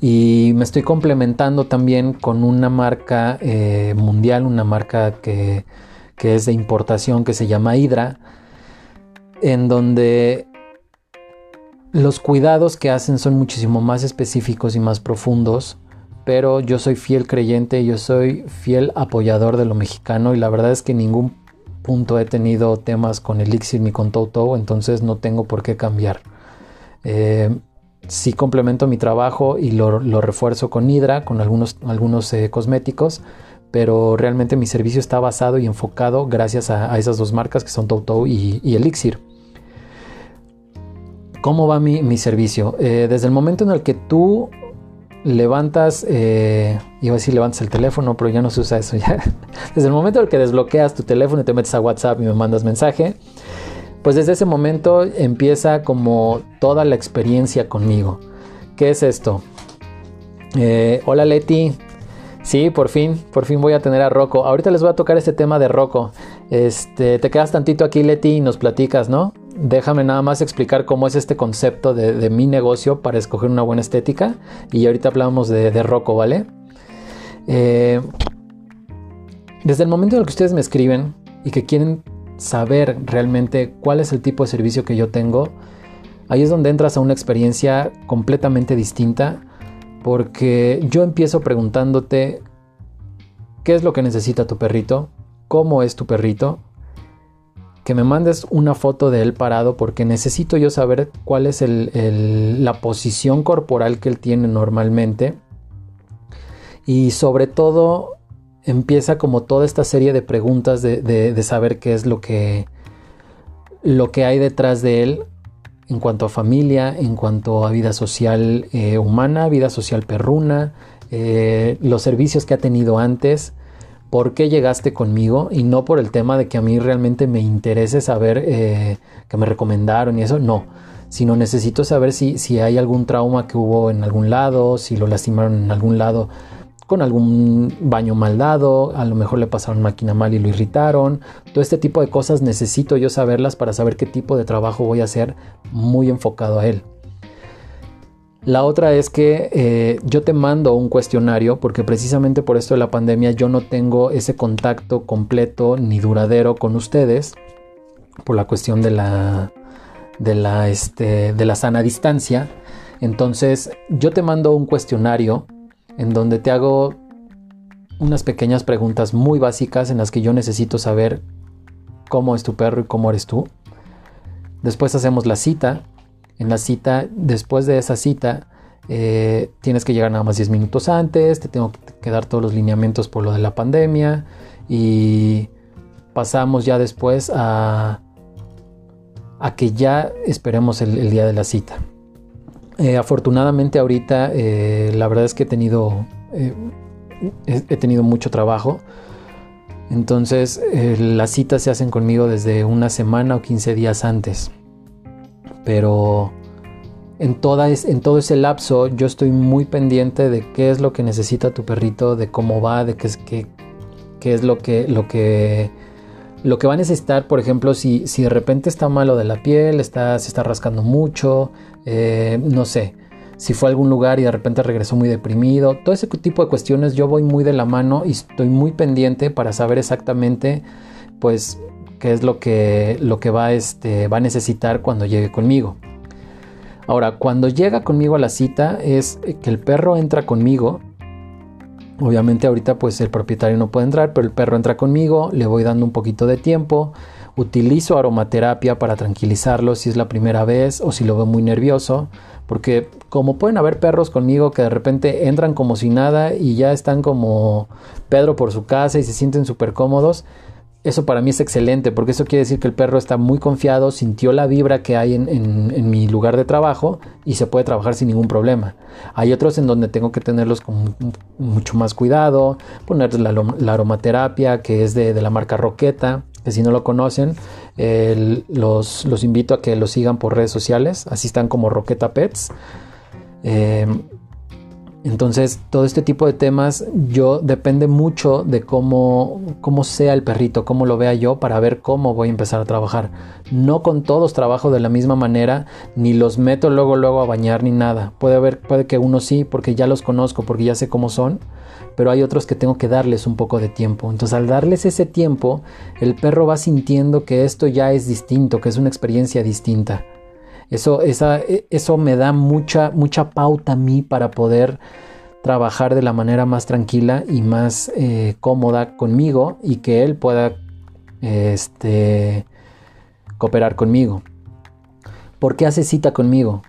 Y me estoy complementando también con una marca eh, mundial, una marca que, que es de importación que se llama Hydra en donde los cuidados que hacen son muchísimo más específicos y más profundos, pero yo soy fiel creyente, yo soy fiel apoyador de lo mexicano y la verdad es que en ningún punto he tenido temas con Elixir ni con Toto, entonces no tengo por qué cambiar. Eh, sí complemento mi trabajo y lo, refuerzo con Hydra, con algunos, algunos eh, cosméticos, pero realmente mi servicio está basado y enfocado gracias a, esas dos marcas que son Toto y Elixir. ¿Cómo va mi, servicio? Eh, desde el momento en el que tú levantas, eh, iba a decir levantas el teléfono, pero ya no se usa eso. Desde el momento en el que desbloqueas tu teléfono y te metes a WhatsApp y me mandas mensaje, pues desde ese momento empieza como toda la experiencia conmigo. ¿Qué es esto? Eh, hola Leti. Sí, por fin, por fin voy a tener a Rocco. Ahorita les voy a tocar este tema de Rocco. Este, te quedas tantito aquí, Leti, y nos platicas, ¿no? déjame nada más explicar cómo es este concepto de, mi negocio para escoger una buena estética. Y ahorita hablamos de, de Rocco, ¿vale? Eh, desde el momento en el que ustedes me escriben y que quieren saber realmente cuál es el tipo de servicio que yo tengo, ahí es donde entras a una experiencia completamente distinta porque yo empiezo preguntándote qué es lo que necesita tu perrito, cómo es tu perrito, que me mandes una foto de él parado porque necesito yo saber cuál es la posición corporal que él tiene normalmente. Y sobre todo empieza como toda esta serie de preguntas de, saber qué es lo que, lo que hay detrás de él en cuanto a familia, en cuanto a vida social eh, humana, vida social perruna, eh, los servicios que ha tenido antes por qué llegaste conmigo y no por el tema de que a mí realmente me interese saber eh, que me recomendaron y eso, no, sino necesito saber si, si hay algún trauma que hubo en algún lado, si lo lastimaron en algún lado con algún baño mal dado, a lo mejor le pasaron máquina mal y lo irritaron. Todo este tipo de cosas necesito yo saberlas para saber qué tipo de trabajo voy a hacer muy enfocado a él. La otra es que eh, yo te mando un cuestionario porque precisamente por esto de la pandemia yo no tengo ese contacto completo ni duradero con ustedes por la cuestión de la, de la, este, de la sana distancia. Entonces yo te mando un cuestionario en donde te hago unas pequeñas preguntas muy básicas en las que yo necesito saber cómo es tu perro y cómo eres tú. Después hacemos la cita en la cita, después de esa cita, eh, tienes que llegar nada más 10 minutos antes, te tengo que dar todos los lineamientos por lo de la pandemia y pasamos ya después a, a que ya esperemos el, día de la cita. Eh, afortunadamente ahorita eh, la verdad es que he tenido he, tenido mucho trabajo. Entonces eh, las citas se hacen conmigo desde una semana o 15 días antes. Pero en, toda en todo ese lapso yo estoy muy pendiente de qué es lo que necesita tu perrito, de cómo va, de qué es, qué, qué es lo, que, lo, que, lo que va a necesitar. Por ejemplo, si, si de repente está malo de la piel, está, se está rascando mucho, eh, no sé si fue a algún lugar y de repente regresó muy deprimido, todo ese tipo de cuestiones yo voy muy de la mano y estoy muy pendiente para saber exactamente pues qué es lo que, lo que va, este, va a necesitar cuando llegue conmigo. Ahora, cuando llega conmigo a la cita es que el perro entra conmigo. Obviamente ahorita pues el propietario no puede entrar, pero el perro entra conmigo, le voy dando un poquito de tiempo, utilizo aromaterapia para tranquilizarlo si es la primera vez o si lo veo muy nervioso. Porque como pueden haber perros conmigo que de repente entran como si nada y ya están como Pedro por su casa y se sienten súper cómodos, eso para mí es excelente porque eso quiere decir que el perro está muy confiado, sintió la vibra que hay en, mi lugar de trabajo y se puede trabajar sin ningún problema. Hay otros en donde tengo que tenerlos con mucho más cuidado, poner la, aromaterapia que es de, la marca Roqueta, que si no lo conocen, los, los, invito a que lo sigan por redes sociales, así están como Roqueta Pets. Eh, entonces, todo este tipo de temas yo depende mucho de cómo, cómo sea el perrito, cómo lo vea yo para ver cómo voy a empezar a trabajar. No con todos trabajo de la misma manera, ni los meto luego luego a bañar ni nada. Puede haber, puede que uno sí, porque ya los conozco, porque ya sé cómo son, pero hay otros que tengo que darles un poco de tiempo. Entonces al darles ese tiempo, el perro va sintiendo que esto ya es distinto, que es una experiencia distinta. Eso, e, eso me da mucha, mucha pauta a mí para poder trabajar de la manera más tranquila y más eh, cómoda conmigo y que él pueda este, cooperar conmigo. ¿Por qué hace cita conmigo?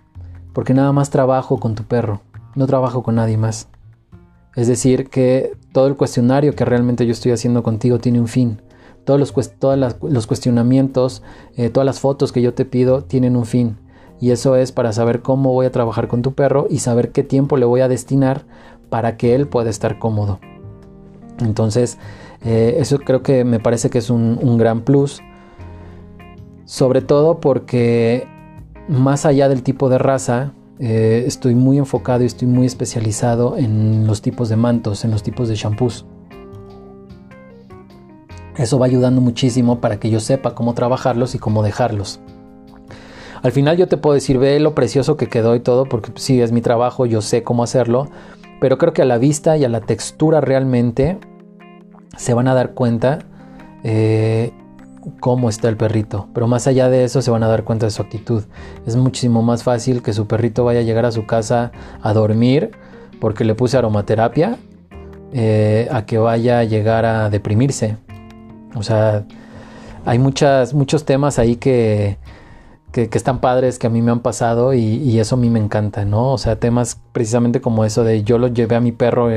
Porque nada más trabajo con tu perro, no trabajo con nadie más. Es decir, que todo el cuestionario que realmente yo estoy haciendo contigo tiene un fin. Todos los, los cuestionamientos, eh, todas las fotos que yo te pido tienen un fin. Y eso es para saber cómo voy a trabajar con tu perro y saber qué tiempo le voy a destinar para que él pueda estar cómodo. Entonces, eh, eso creo que me parece que es un gran plus. Sobre todo porque más allá del tipo de raza, eh, estoy muy enfocado y estoy muy especializado en los tipos de mantos, en los tipos de shampoos. Eso va ayudando muchísimo para que yo sepa cómo trabajarlos y cómo dejarlos. Al final yo te puedo decir, ve lo precioso que quedó y todo, porque sí, es mi trabajo, yo sé cómo hacerlo, pero creo que a la vista y a la textura realmente se van a dar cuenta eh, cómo está el perrito, pero más allá de eso se van a dar cuenta de su actitud. Es muchísimo más fácil que su perrito vaya a llegar a su casa a dormir porque le puse aromaterapia eh, a que vaya a llegar a deprimirse. O sea, hay muchas, muchos temas ahí que, que, están padres que a mí me han pasado y, eso a mí me encanta, ¿no? O sea, temas precisamente como eso de yo lo llevé a mi perro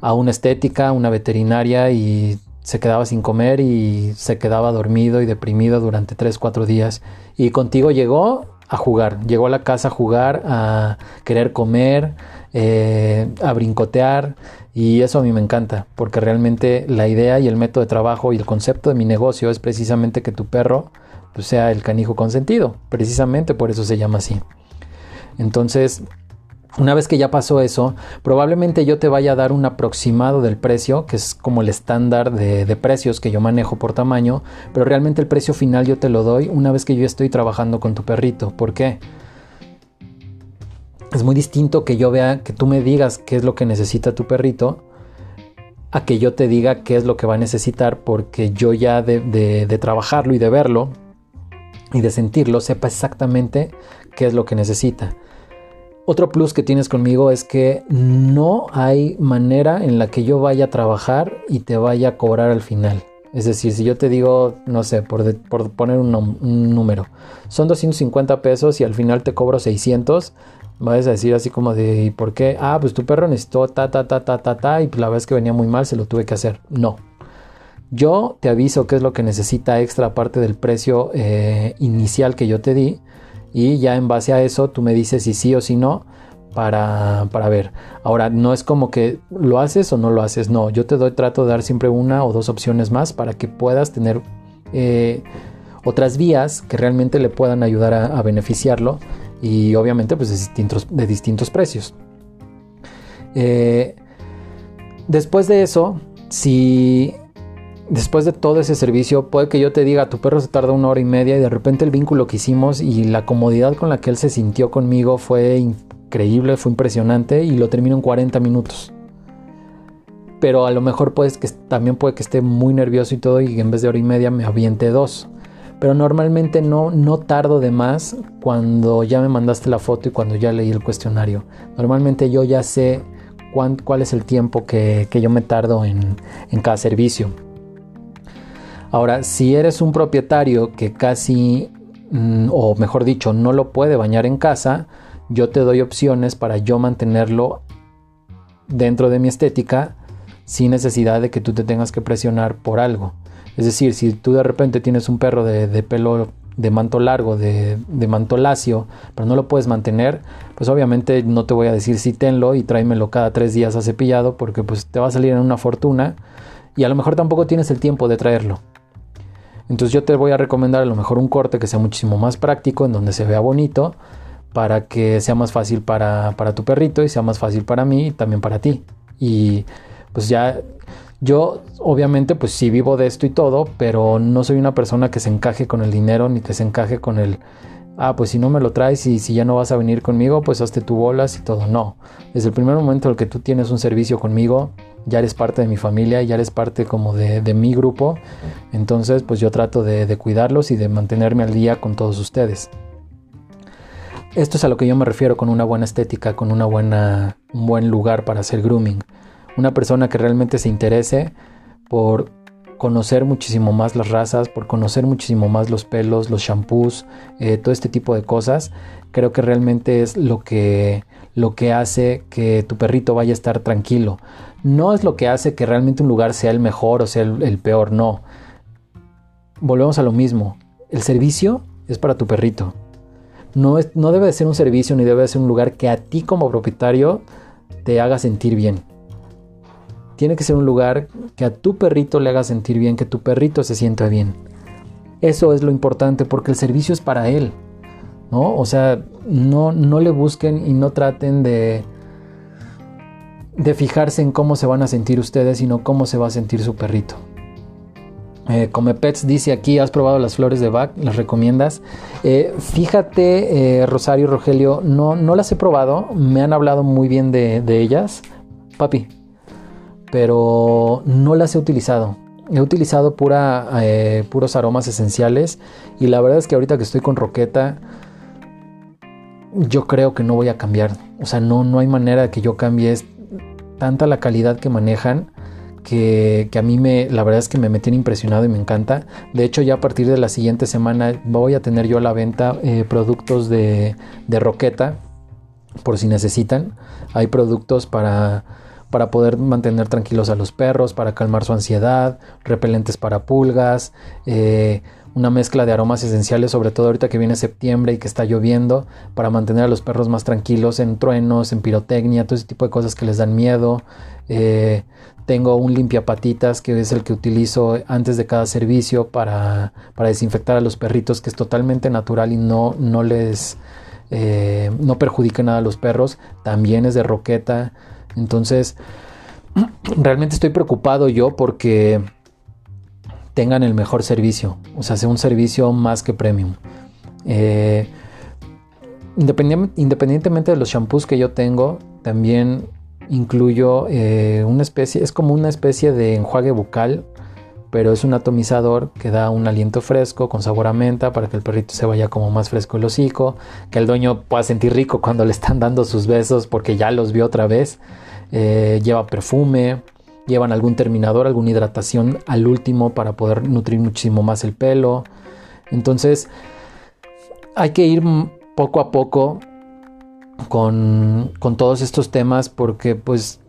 a una estética, una veterinaria y se quedaba sin comer y se quedaba dormido y deprimido durante 3, 4 días. Y contigo llegó a jugar, llegó a la casa a jugar, a querer comer, eh, a brincotear y eso a mí me encanta porque realmente la idea y el método de trabajo y el concepto de mi negocio es precisamente que tu perro sea el canijo consentido, precisamente por eso se llama así. Entonces, una vez que ya pasó eso, probablemente yo te vaya a dar un aproximado del precio, que es como el estándar de, precios que yo manejo por tamaño, pero realmente el precio final yo te lo doy una vez que yo estoy trabajando con tu perrito. ¿Por qué? Es muy distinto que yo vea, que tú me digas qué es lo que necesita tu perrito, a que yo te diga qué es lo que va a necesitar, porque yo ya de trabajarlo y de verlo y de sentirlo, sepa exactamente qué es lo que necesita. Otro plus que tienes conmigo es que no hay manera en la que yo vaya a trabajar y te vaya a cobrar al final. Es decir, si yo te digo, no sé, por, poner un, número, son 250 pesos y al final te cobro 600, vas a decir así como de, ¿y por qué? Ah, pues tu perro necesitó ta, ta, ta, ta, ta, ta, y pues la vez que venía muy mal se lo tuve que hacer. No. Yo te aviso qué es lo que necesita extra aparte del precio eh, inicial que yo te di y ya en base a eso tú me dices si sí o si no para, para, ver. Ahora, no es como que lo haces o no lo haces, no, yo te doy, trato de dar siempre una o dos opciones más para que puedas tener eh, otras vías que realmente le puedan ayudar a, beneficiarlo y obviamente pues de distintos, de distintos precios. Eh, después de eso, si después de todo ese servicio, puede que yo te diga, tu perro se tarda una hora y media y de repente el vínculo que hicimos y la comodidad con la que él se sintió conmigo fue increíble, fue impresionante y lo termino en 40 minutos. Pero a lo mejor pues que también puede que esté muy nervioso y todo y en vez de hora y media me aviente dos. Pero normalmente no, no tardo de más cuando ya me mandaste la foto y cuando ya leí el cuestionario. Normalmente yo ya sé cuál es el tiempo que, yo me tardo en cada servicio. Ahora, si eres un propietario que casi, mm, o mejor dicho, no lo puede bañar en casa, yo te doy opciones para yo mantenerlo dentro de mi estética sin necesidad de que tú te tengas que presionar por algo. Es decir, si tú de repente tienes un perro de, pelo de manto largo, de, manto lacio, pero no lo puedes mantener, pues obviamente no te voy a decir sí tenlo y tráemelo cada tres días a cepillado porque pues te va a salir en una fortuna y a lo mejor tampoco tienes el tiempo de traerlo. Entonces yo te voy a recomendar a lo mejor un corte que sea muchísimo más práctico, en donde se vea bonito, para que sea más fácil para, tu perrito y sea más fácil para mí y también para ti. Y pues ya yo obviamente pues sí vivo de esto y todo, pero no soy una persona que se encaje con el dinero ni que se encaje con el, ah, pues si no me lo traes y si ya no vas a venir conmigo, pues hazte tu bolas y todo. No, desde el primer momento en el que tú tienes un servicio conmigo, ya eres parte de mi familia, ya eres parte como de, mi grupo, entonces pues yo trato de, cuidarlos y de mantenerme al día con todos ustedes. Esto es a lo que yo me refiero con una buena estética, con una buena, un buen lugar para hacer grooming. Una persona que realmente se interese por conocer muchísimo más las razas, por conocer muchísimo más los pelos, los shampoos, eh, todo este tipo de cosas, creo que realmente es lo que, lo que hace que tu perrito vaya a estar tranquilo no es lo que hace que realmente un lugar sea el mejor o sea el, peor, no. Volvemos a lo mismo. El servicio es para tu perrito. No, es, no debe de ser un servicio ni debe de ser un lugar que a ti como propietario te haga sentir bien. Tiene que ser un lugar que a tu perrito le haga sentir bien, que tu perrito se sienta bien. Eso es lo importante porque el servicio es para él. ¿no? O sea, no, no le busquen y no traten de, de fijarse en cómo se van a sentir ustedes, sino cómo se va a sentir su perrito. Eh, Come Pets dice aquí, ¿has probado las flores de Bach? ¿Las recomiendas? Eh, fíjate, eh, Rosario Rogelio, no, no las he probado, me han hablado muy bien de, ellas, papi, pero no las he utilizado. He utilizado pura, puros aromas esenciales y la verdad es que ahorita que estoy con Roqueta, yo creo que no voy a cambiar. O sea, no, no hay manera de que yo cambie tanta la calidad que manejan que, a mí me, la verdad es que me, me tiene impresionado y me encanta. De hecho, ya a partir de la siguiente semana voy a tener yo a la venta eh, productos de, de Roqueta, por si necesitan. Hay productos para, para poder mantener tranquilos a los perros, para calmar su ansiedad, repelentes para pulgas, eh, una mezcla de aromas esenciales, sobre todo ahorita que viene septiembre y que está lloviendo, para mantener a los perros más tranquilos en truenos, en pirotecnia, todo ese tipo de cosas que les dan miedo. Eh, tengo un limpiapatitas que es el que utilizo antes de cada servicio para, desinfectar a los perritos, que es totalmente natural y no, no les eh, no perjudica nada a los perros. También es de roqueta. Entonces, realmente estoy preocupado yo porque tengan el mejor servicio, o sea, sea un servicio más que premium. Eh, independientemente de los shampoos que yo tengo, también incluyo eh, una especie, es como una especie de enjuague bucal, pero es un atomizador que da un aliento fresco con sabor a menta para que el perrito se vaya como más fresco el hocico, que el dueño pueda sentir rico cuando le están dando sus besos porque ya los vio otra vez. Eh, lleva perfume, llevan algún terminador, alguna hidratación al último para poder nutrir muchísimo más el pelo. Entonces hay que ir poco a poco con, todos estos temas porque pues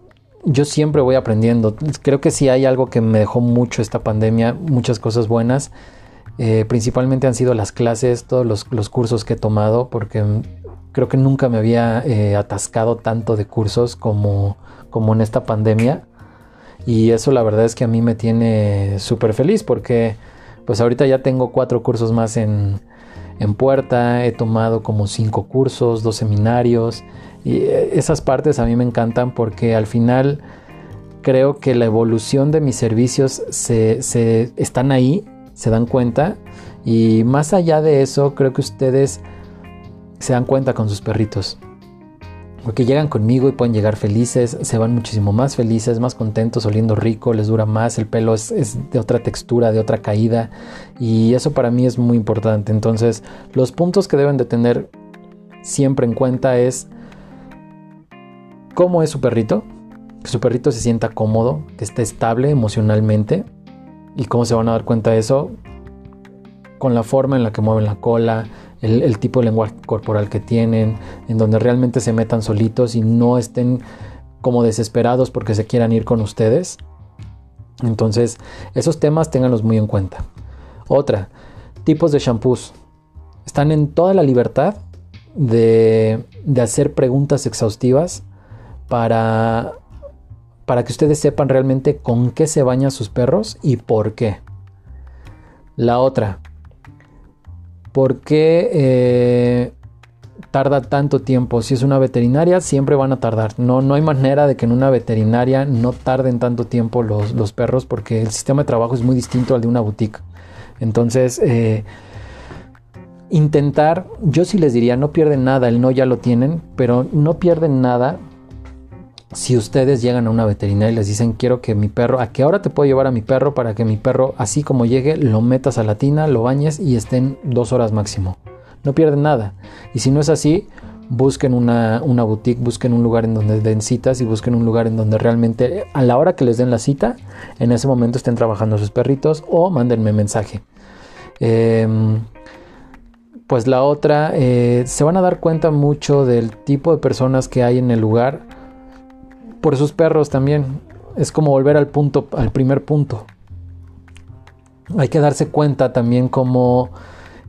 yo siempre voy aprendiendo. Creo que sí hay algo que me dejó mucho esta pandemia, muchas cosas buenas. Eh, principalmente han sido las clases, todos los, los, cursos que he tomado, porque creo que nunca me había eh, atascado tanto de cursos como, como en esta pandemia. Y eso la verdad es que a mí me tiene súper feliz porque pues ahorita ya tengo cuatro cursos más en, en puerta, he tomado como cinco cursos, dos seminarios y eh, esas partes a mí me encantan porque al final creo que la evolución de mis servicios se, se están ahí, se dan cuenta y más allá de eso creo que ustedes se dan cuenta con sus perritos. Porque llegan conmigo y pueden llegar felices, se van muchísimo más felices, más contentos, oliendo rico, les dura más, el pelo es, de otra textura, de otra caída y eso para mí es muy importante. Entonces los puntos que deben de tener siempre en cuenta es cómo es su perrito, que su perrito se sienta cómodo, que esté estable emocionalmente y cómo se van a dar cuenta de eso con la forma en la que mueven la cola, el, tipo de lenguaje corporal que tienen, en donde realmente se metan solitos y no estén como desesperados porque se quieran ir con ustedes. Entonces, esos temas ténganlos muy en cuenta. Otra, tipos de shampoos. Están en toda la libertad de, de hacer preguntas exhaustivas para, para que ustedes sepan realmente con qué se bañan sus perros y por qué. La otra, ¿Por qué eh, tarda tanto tiempo? Si es una veterinaria, siempre van a tardar. No, no hay manera de que en una veterinaria no tarden tanto tiempo los, perros porque el sistema de trabajo es muy distinto al de una boutique. Entonces, eh, intentar, yo sí les diría, no pierden nada, el no ya lo tienen, pero no pierden nada si ustedes llegan a una veterinaria y les dicen quiero que mi perro, ¿a qué hora te puedo llevar a mi perro para que mi perro, así como llegue, lo metas a la tina, lo bañes y estén dos horas máximo? No pierden nada. Y si no es así, busquen una, una boutique, busquen un lugar en donde den citas y busquen un lugar en donde realmente a la hora que les den la cita, en ese momento estén trabajando sus perritos o mándenme mensaje. Em, pues la otra, eh, se van a dar cuenta mucho del tipo de personas que hay en el lugar por sus perros también. Es como volver al punto, al primer punto. Hay que darse cuenta también cómo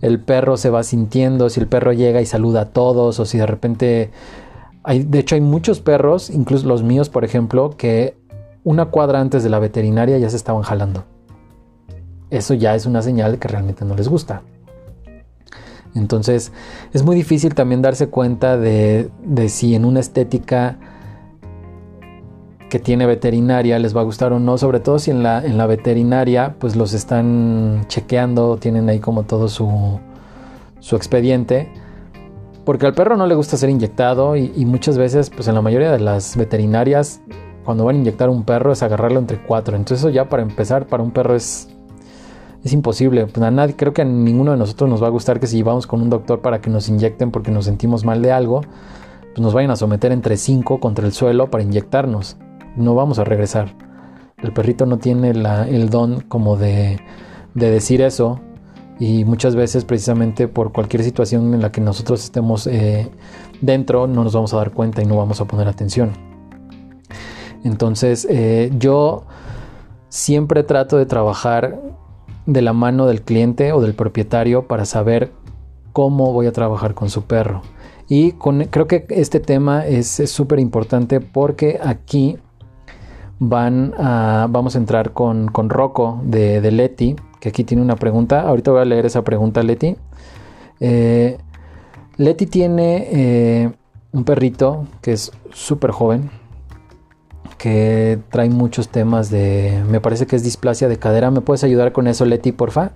el perro se va sintiendo, si el perro llega y saluda a todos o si de repente hay, de hecho hay muchos perros, incluso los míos por ejemplo, que una cuadra antes de la veterinaria ya se estaban jalando. Eso ya es una señal que realmente no les gusta. Entonces es muy difícil también darse cuenta de, de si en una estética que tiene veterinaria les va a gustar o no, sobre todo si en la, en la veterinaria pues los están chequeando, tienen ahí como todo su, su expediente, porque al perro no le gusta ser inyectado y, muchas veces pues en la mayoría de las veterinarias cuando van a inyectar un perro es agarrarlo entre cuatro, entonces eso ya para empezar para un perro es, es imposible, pues a nadie, creo que a ninguno de nosotros nos va a gustar que si vamos con un doctor para que nos inyecten porque nos sentimos mal de algo, pues nos vayan a someter entre cinco contra el suelo para inyectarnos no vamos a regresar. El perrito no tiene el don como de, decir eso y muchas veces precisamente por cualquier situación en la que nosotros estemos eh, dentro no nos vamos a dar cuenta y no vamos a poner atención. Entonces eh, yo siempre trato de trabajar de la mano del cliente o del propietario para saber cómo voy a trabajar con su perro. Y creo que este tema es súper importante porque aquí van a, vamos a entrar con, con Rocco de, de, Leti, que aquí tiene una pregunta. Ahorita voy a leer esa pregunta, Leti. Eh, Leti tiene eh, un perrito que es súper joven, que trae muchos temas de, me parece que es displasia de cadera. ¿Me puedes ayudar con eso, Leti, porfa?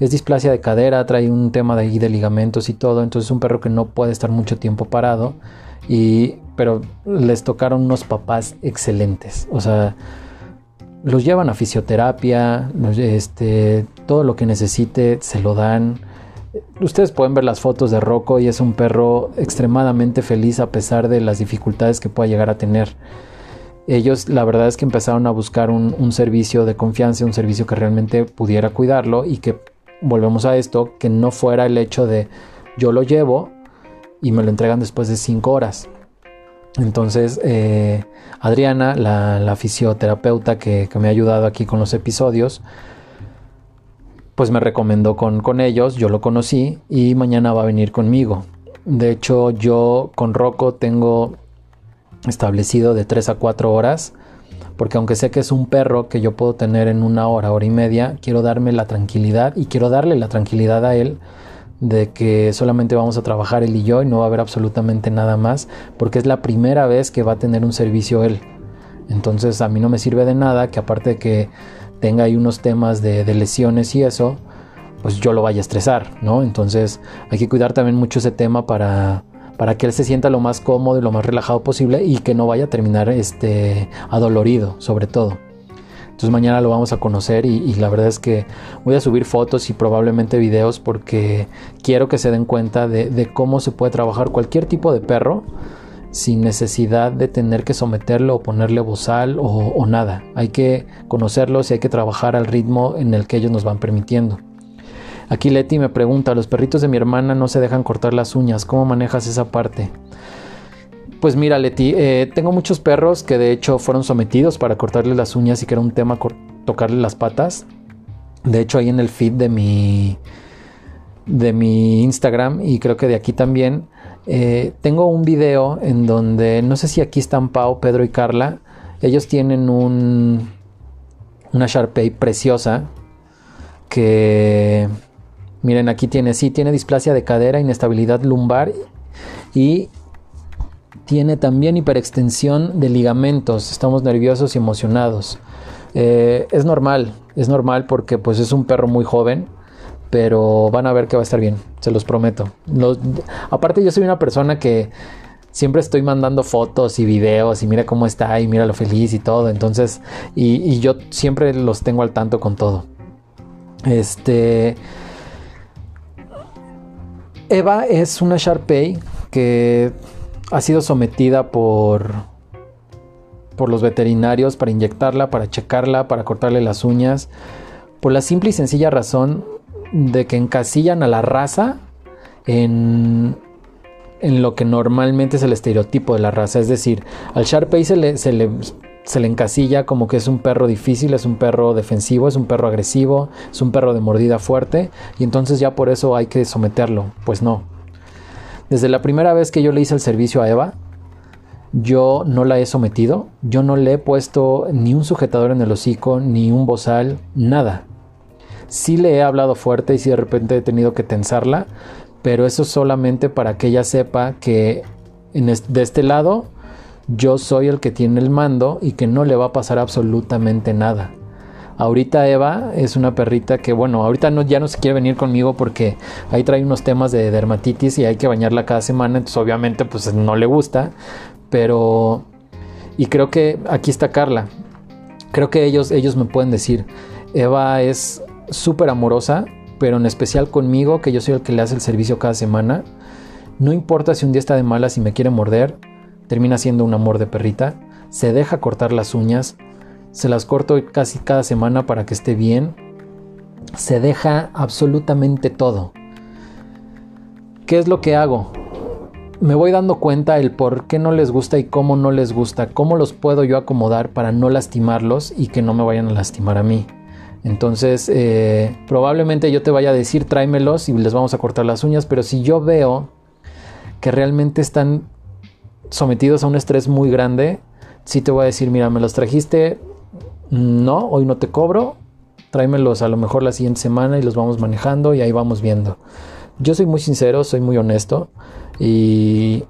Es displasia de cadera, trae un tema de, de ligamentos y todo, entonces es un perro que no puede estar mucho tiempo parado. Y pero les tocaron unos papás excelentes. O sea, los llevan a fisioterapia, este, todo lo que necesite se lo dan. Ustedes pueden ver las fotos de Rocco y es un perro extremadamente feliz a pesar de las dificultades que pueda llegar a tener. Ellos la verdad es que empezaron a buscar un servicio de confianza, un servicio que realmente pudiera cuidarlo y que volvemos a esto, que no fuera el hecho de yo lo llevo y me lo entregan después de cinco horas. Entonces, eh, Adriana, la, fisioterapeuta que, me ha ayudado aquí con los episodios, pues me recomendó con, ellos, yo lo conocí y mañana va a venir conmigo. De hecho, yo con Rocco tengo establecido de 3 a 4 horas, porque aunque sé que es un perro que yo puedo tener en una hora, hora y media, quiero darme la tranquilidad y quiero darle la tranquilidad a él de que solamente vamos a trabajar él y yo y no va a haber absolutamente nada más, porque es la primera vez que va a tener un servicio él. Entonces a mí no me sirve de nada que aparte de que tenga ahí unos temas de, de lesiones y eso, pues yo lo vaya a estresar, ¿no? Entonces hay que cuidar también mucho ese tema para, para que él se sienta lo más cómodo y lo más relajado posible y que no vaya a terminar este, adolorido, sobre todo. Entonces mañana lo vamos a conocer y, la verdad es que voy a subir fotos y probablemente videos porque quiero que se den cuenta de, cómo se puede trabajar cualquier tipo de perro sin necesidad de tener que someterlo o ponerle bozal o, o nada. Hay que conocerlos y hay que trabajar al ritmo en el que ellos nos van permitiendo. Aquí Leti me pregunta, los perritos de mi hermana no se dejan cortar las uñas, ¿cómo manejas esa parte? Pues mira Leti, eh, tengo muchos perros que de hecho fueron sometidos para cortarle las uñas y que era un tema tocarle las patas. De hecho ahí en el feed de mi, de mi Instagram y creo que de aquí también, eh, tengo un video en donde, no sé si aquí están Pau, Pedro y Carla, ellos tienen un, una Sharpei preciosa que Miren, aquí tiene, sí, tiene displasia de cadera, inestabilidad lumbar y tiene también hiperextensión de ligamentos. Estamos nerviosos y emocionados. Eh, es normal, es normal porque pues es un perro muy joven, pero van a ver que va a estar bien, se los prometo. aparte yo soy una persona que siempre estoy mandando fotos y videos y mira cómo está y mira lo feliz y todo, entonces, y, y yo siempre los tengo al tanto con todo. Este... Eva es una Sharpei que ha sido sometida por, por los veterinarios para inyectarla, para checarla, para cortarle las uñas, por la simple y sencilla razón de que encasillan a la raza en, en lo que normalmente es el estereotipo de la raza. Es decir, al Sharpei se se le se le encasilla como que es un perro difícil, es un perro defensivo, es un perro agresivo, es un perro de mordida fuerte y entonces ya por eso hay que someterlo. Pues no. Desde la primera vez que yo le hice el servicio a Eva, yo no la he sometido, yo no le he puesto ni un sujetador en el hocico, ni un bozal, nada. Sí le he hablado fuerte y si de repente he tenido que tensarla, pero eso solamente para que ella sepa que de este lado yo soy el que tiene el mando y que no le va a pasar absolutamente nada. Ahorita Eva es una perrita que, bueno, ahorita no, ya no se quiere venir conmigo porque ahí trae unos temas de dermatitis y hay que bañarla cada semana, entonces obviamente pues no le gusta, pero... Y creo que aquí está Carla. Creo que ellos, ellos me pueden decir, Eva es súper amorosa, pero en especial conmigo, que yo soy el que le hace el servicio cada semana. No importa si un día está de mala, si me quiere morder, termina siendo un amor de perrita, se deja cortar las uñas, se las corto casi cada semana para que esté bien, se deja absolutamente todo. ¿Qué es lo que hago? Me voy dando cuenta el por qué no les gusta y cómo no les gusta, cómo los puedo yo acomodar para no lastimarlos y que no me vayan a lastimar a mí. Entonces, eh, probablemente yo te vaya a decir tráemelos y les vamos a cortar las uñas, pero si yo veo que realmente están sometidos a un estrés muy grande, si te voy a decir, mira, me los trajiste, no, hoy no te cobro, tráemelos a lo mejor la siguiente semana y los vamos manejando y ahí vamos viendo. Yo soy muy sincero, soy muy honesto y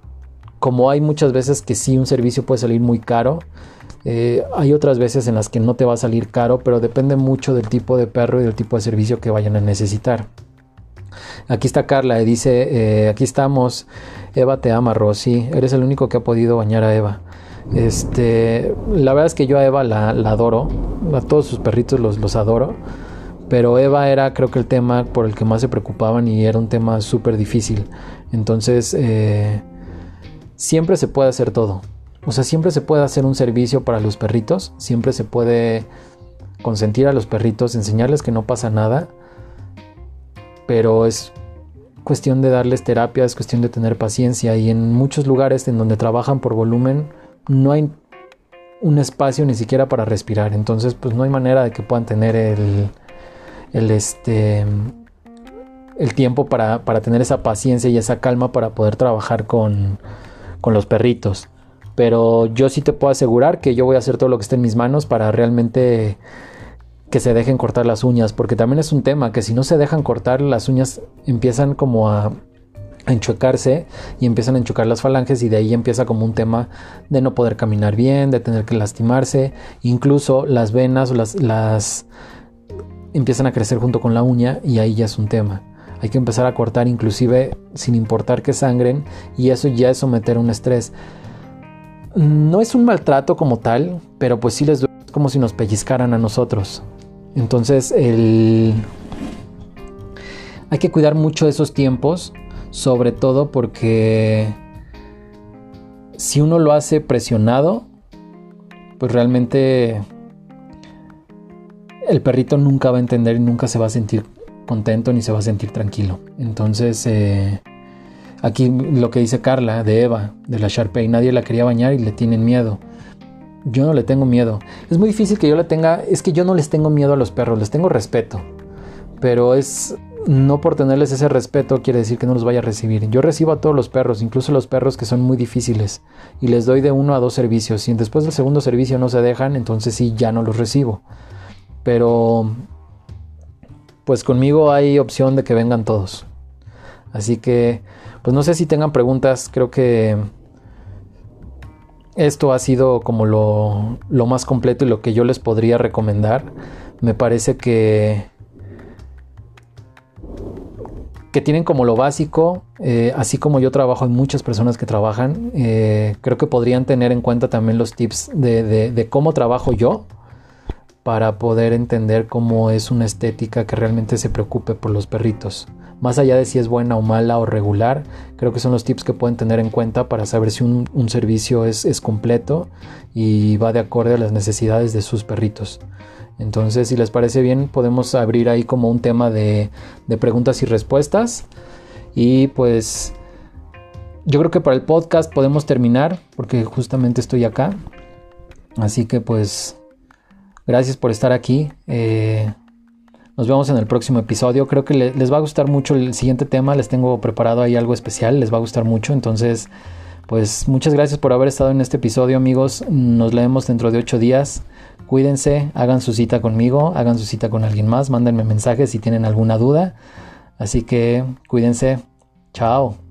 como hay muchas veces que sí un servicio puede salir muy caro, eh, hay otras veces en las que no te va a salir caro, pero depende mucho del tipo de perro y del tipo de servicio que vayan a necesitar. Aquí está Carla y dice, eh, aquí estamos, Eva te ama, Rosy, eres el único que ha podido bañar a Eva. Este, la verdad es que yo a Eva la, adoro, a todos sus perritos los, los adoro, pero Eva era creo que el tema por el que más se preocupaban y era un tema súper difícil. Entonces, eh, siempre se puede hacer todo. O sea, siempre se puede hacer un servicio para los perritos, siempre se puede consentir a los perritos, enseñarles que no pasa nada pero es cuestión de darles terapia, es cuestión de tener paciencia y en muchos lugares en donde trabajan por volumen no hay un espacio ni siquiera para respirar, entonces pues no hay manera de que puedan tener el, el este el tiempo para, para, tener esa paciencia y esa calma para poder trabajar con, con los perritos. Pero yo sí te puedo asegurar que yo voy a hacer todo lo que esté en mis manos para realmente que se dejen cortar las uñas, porque también es un tema que si no se dejan cortar las uñas empiezan como a, enchuecarse y empiezan a enchucar las falanges y de ahí empieza como un tema de no poder caminar bien, de tener que lastimarse, incluso las venas o las, las empiezan a crecer junto con la uña y ahí ya es un tema. Hay que empezar a cortar inclusive sin importar que sangren y eso ya es someter un estrés. No es un maltrato como tal, pero pues sí les duele como si nos pellizcaran a nosotros. Entonces, el... hay que cuidar mucho esos tiempos, sobre todo porque si uno lo hace presionado, pues realmente el perrito nunca va a entender y nunca se va a sentir contento ni se va a sentir tranquilo. Entonces, eh, aquí lo que dice Carla de Eva, de la Sharpei, nadie la quería bañar y le tienen miedo. Yo no le tengo miedo. Es muy difícil que yo le tenga, es que yo no les tengo miedo a los perros, les tengo respeto. Pero es no por tenerles ese respeto quiere decir que no los vaya a recibir. Yo recibo a todos los perros, incluso los perros que son muy difíciles, y les doy de uno a dos servicios. Si después del segundo servicio no se dejan, entonces sí, ya no los recibo. Pero, pues conmigo hay opción de que vengan todos. Así que, pues no sé si tengan preguntas, creo que esto ha sido como lo, más completo y lo que yo les podría recomendar. Me parece que, que tienen como lo básico, eh, así como yo trabajo, hay muchas personas que trabajan, eh, creo que podrían tener en cuenta también los tips de cómo trabajo yo para poder entender cómo es una estética que realmente se preocupe por los perritos. Más allá de si es buena o mala o regular, creo que son los tips que pueden tener en cuenta para saber si un, servicio es, completo y va de acorde a las necesidades de sus perritos. Entonces, si les parece bien, podemos abrir ahí como un tema de, de preguntas y respuestas. Y pues yo creo que para el podcast podemos terminar porque justamente estoy acá. Así que pues gracias por estar aquí. Eh, nos vemos en el próximo episodio. Creo que les va a gustar mucho el siguiente tema. Les tengo preparado ahí algo especial. Les va a gustar mucho. Entonces, pues muchas gracias por haber estado en este episodio, amigos. Nos leemos dentro de ocho días. Cuídense, hagan su cita conmigo, hagan su cita con alguien más. Mándenme mensajes si tienen alguna duda. Así que cuídense. Chao.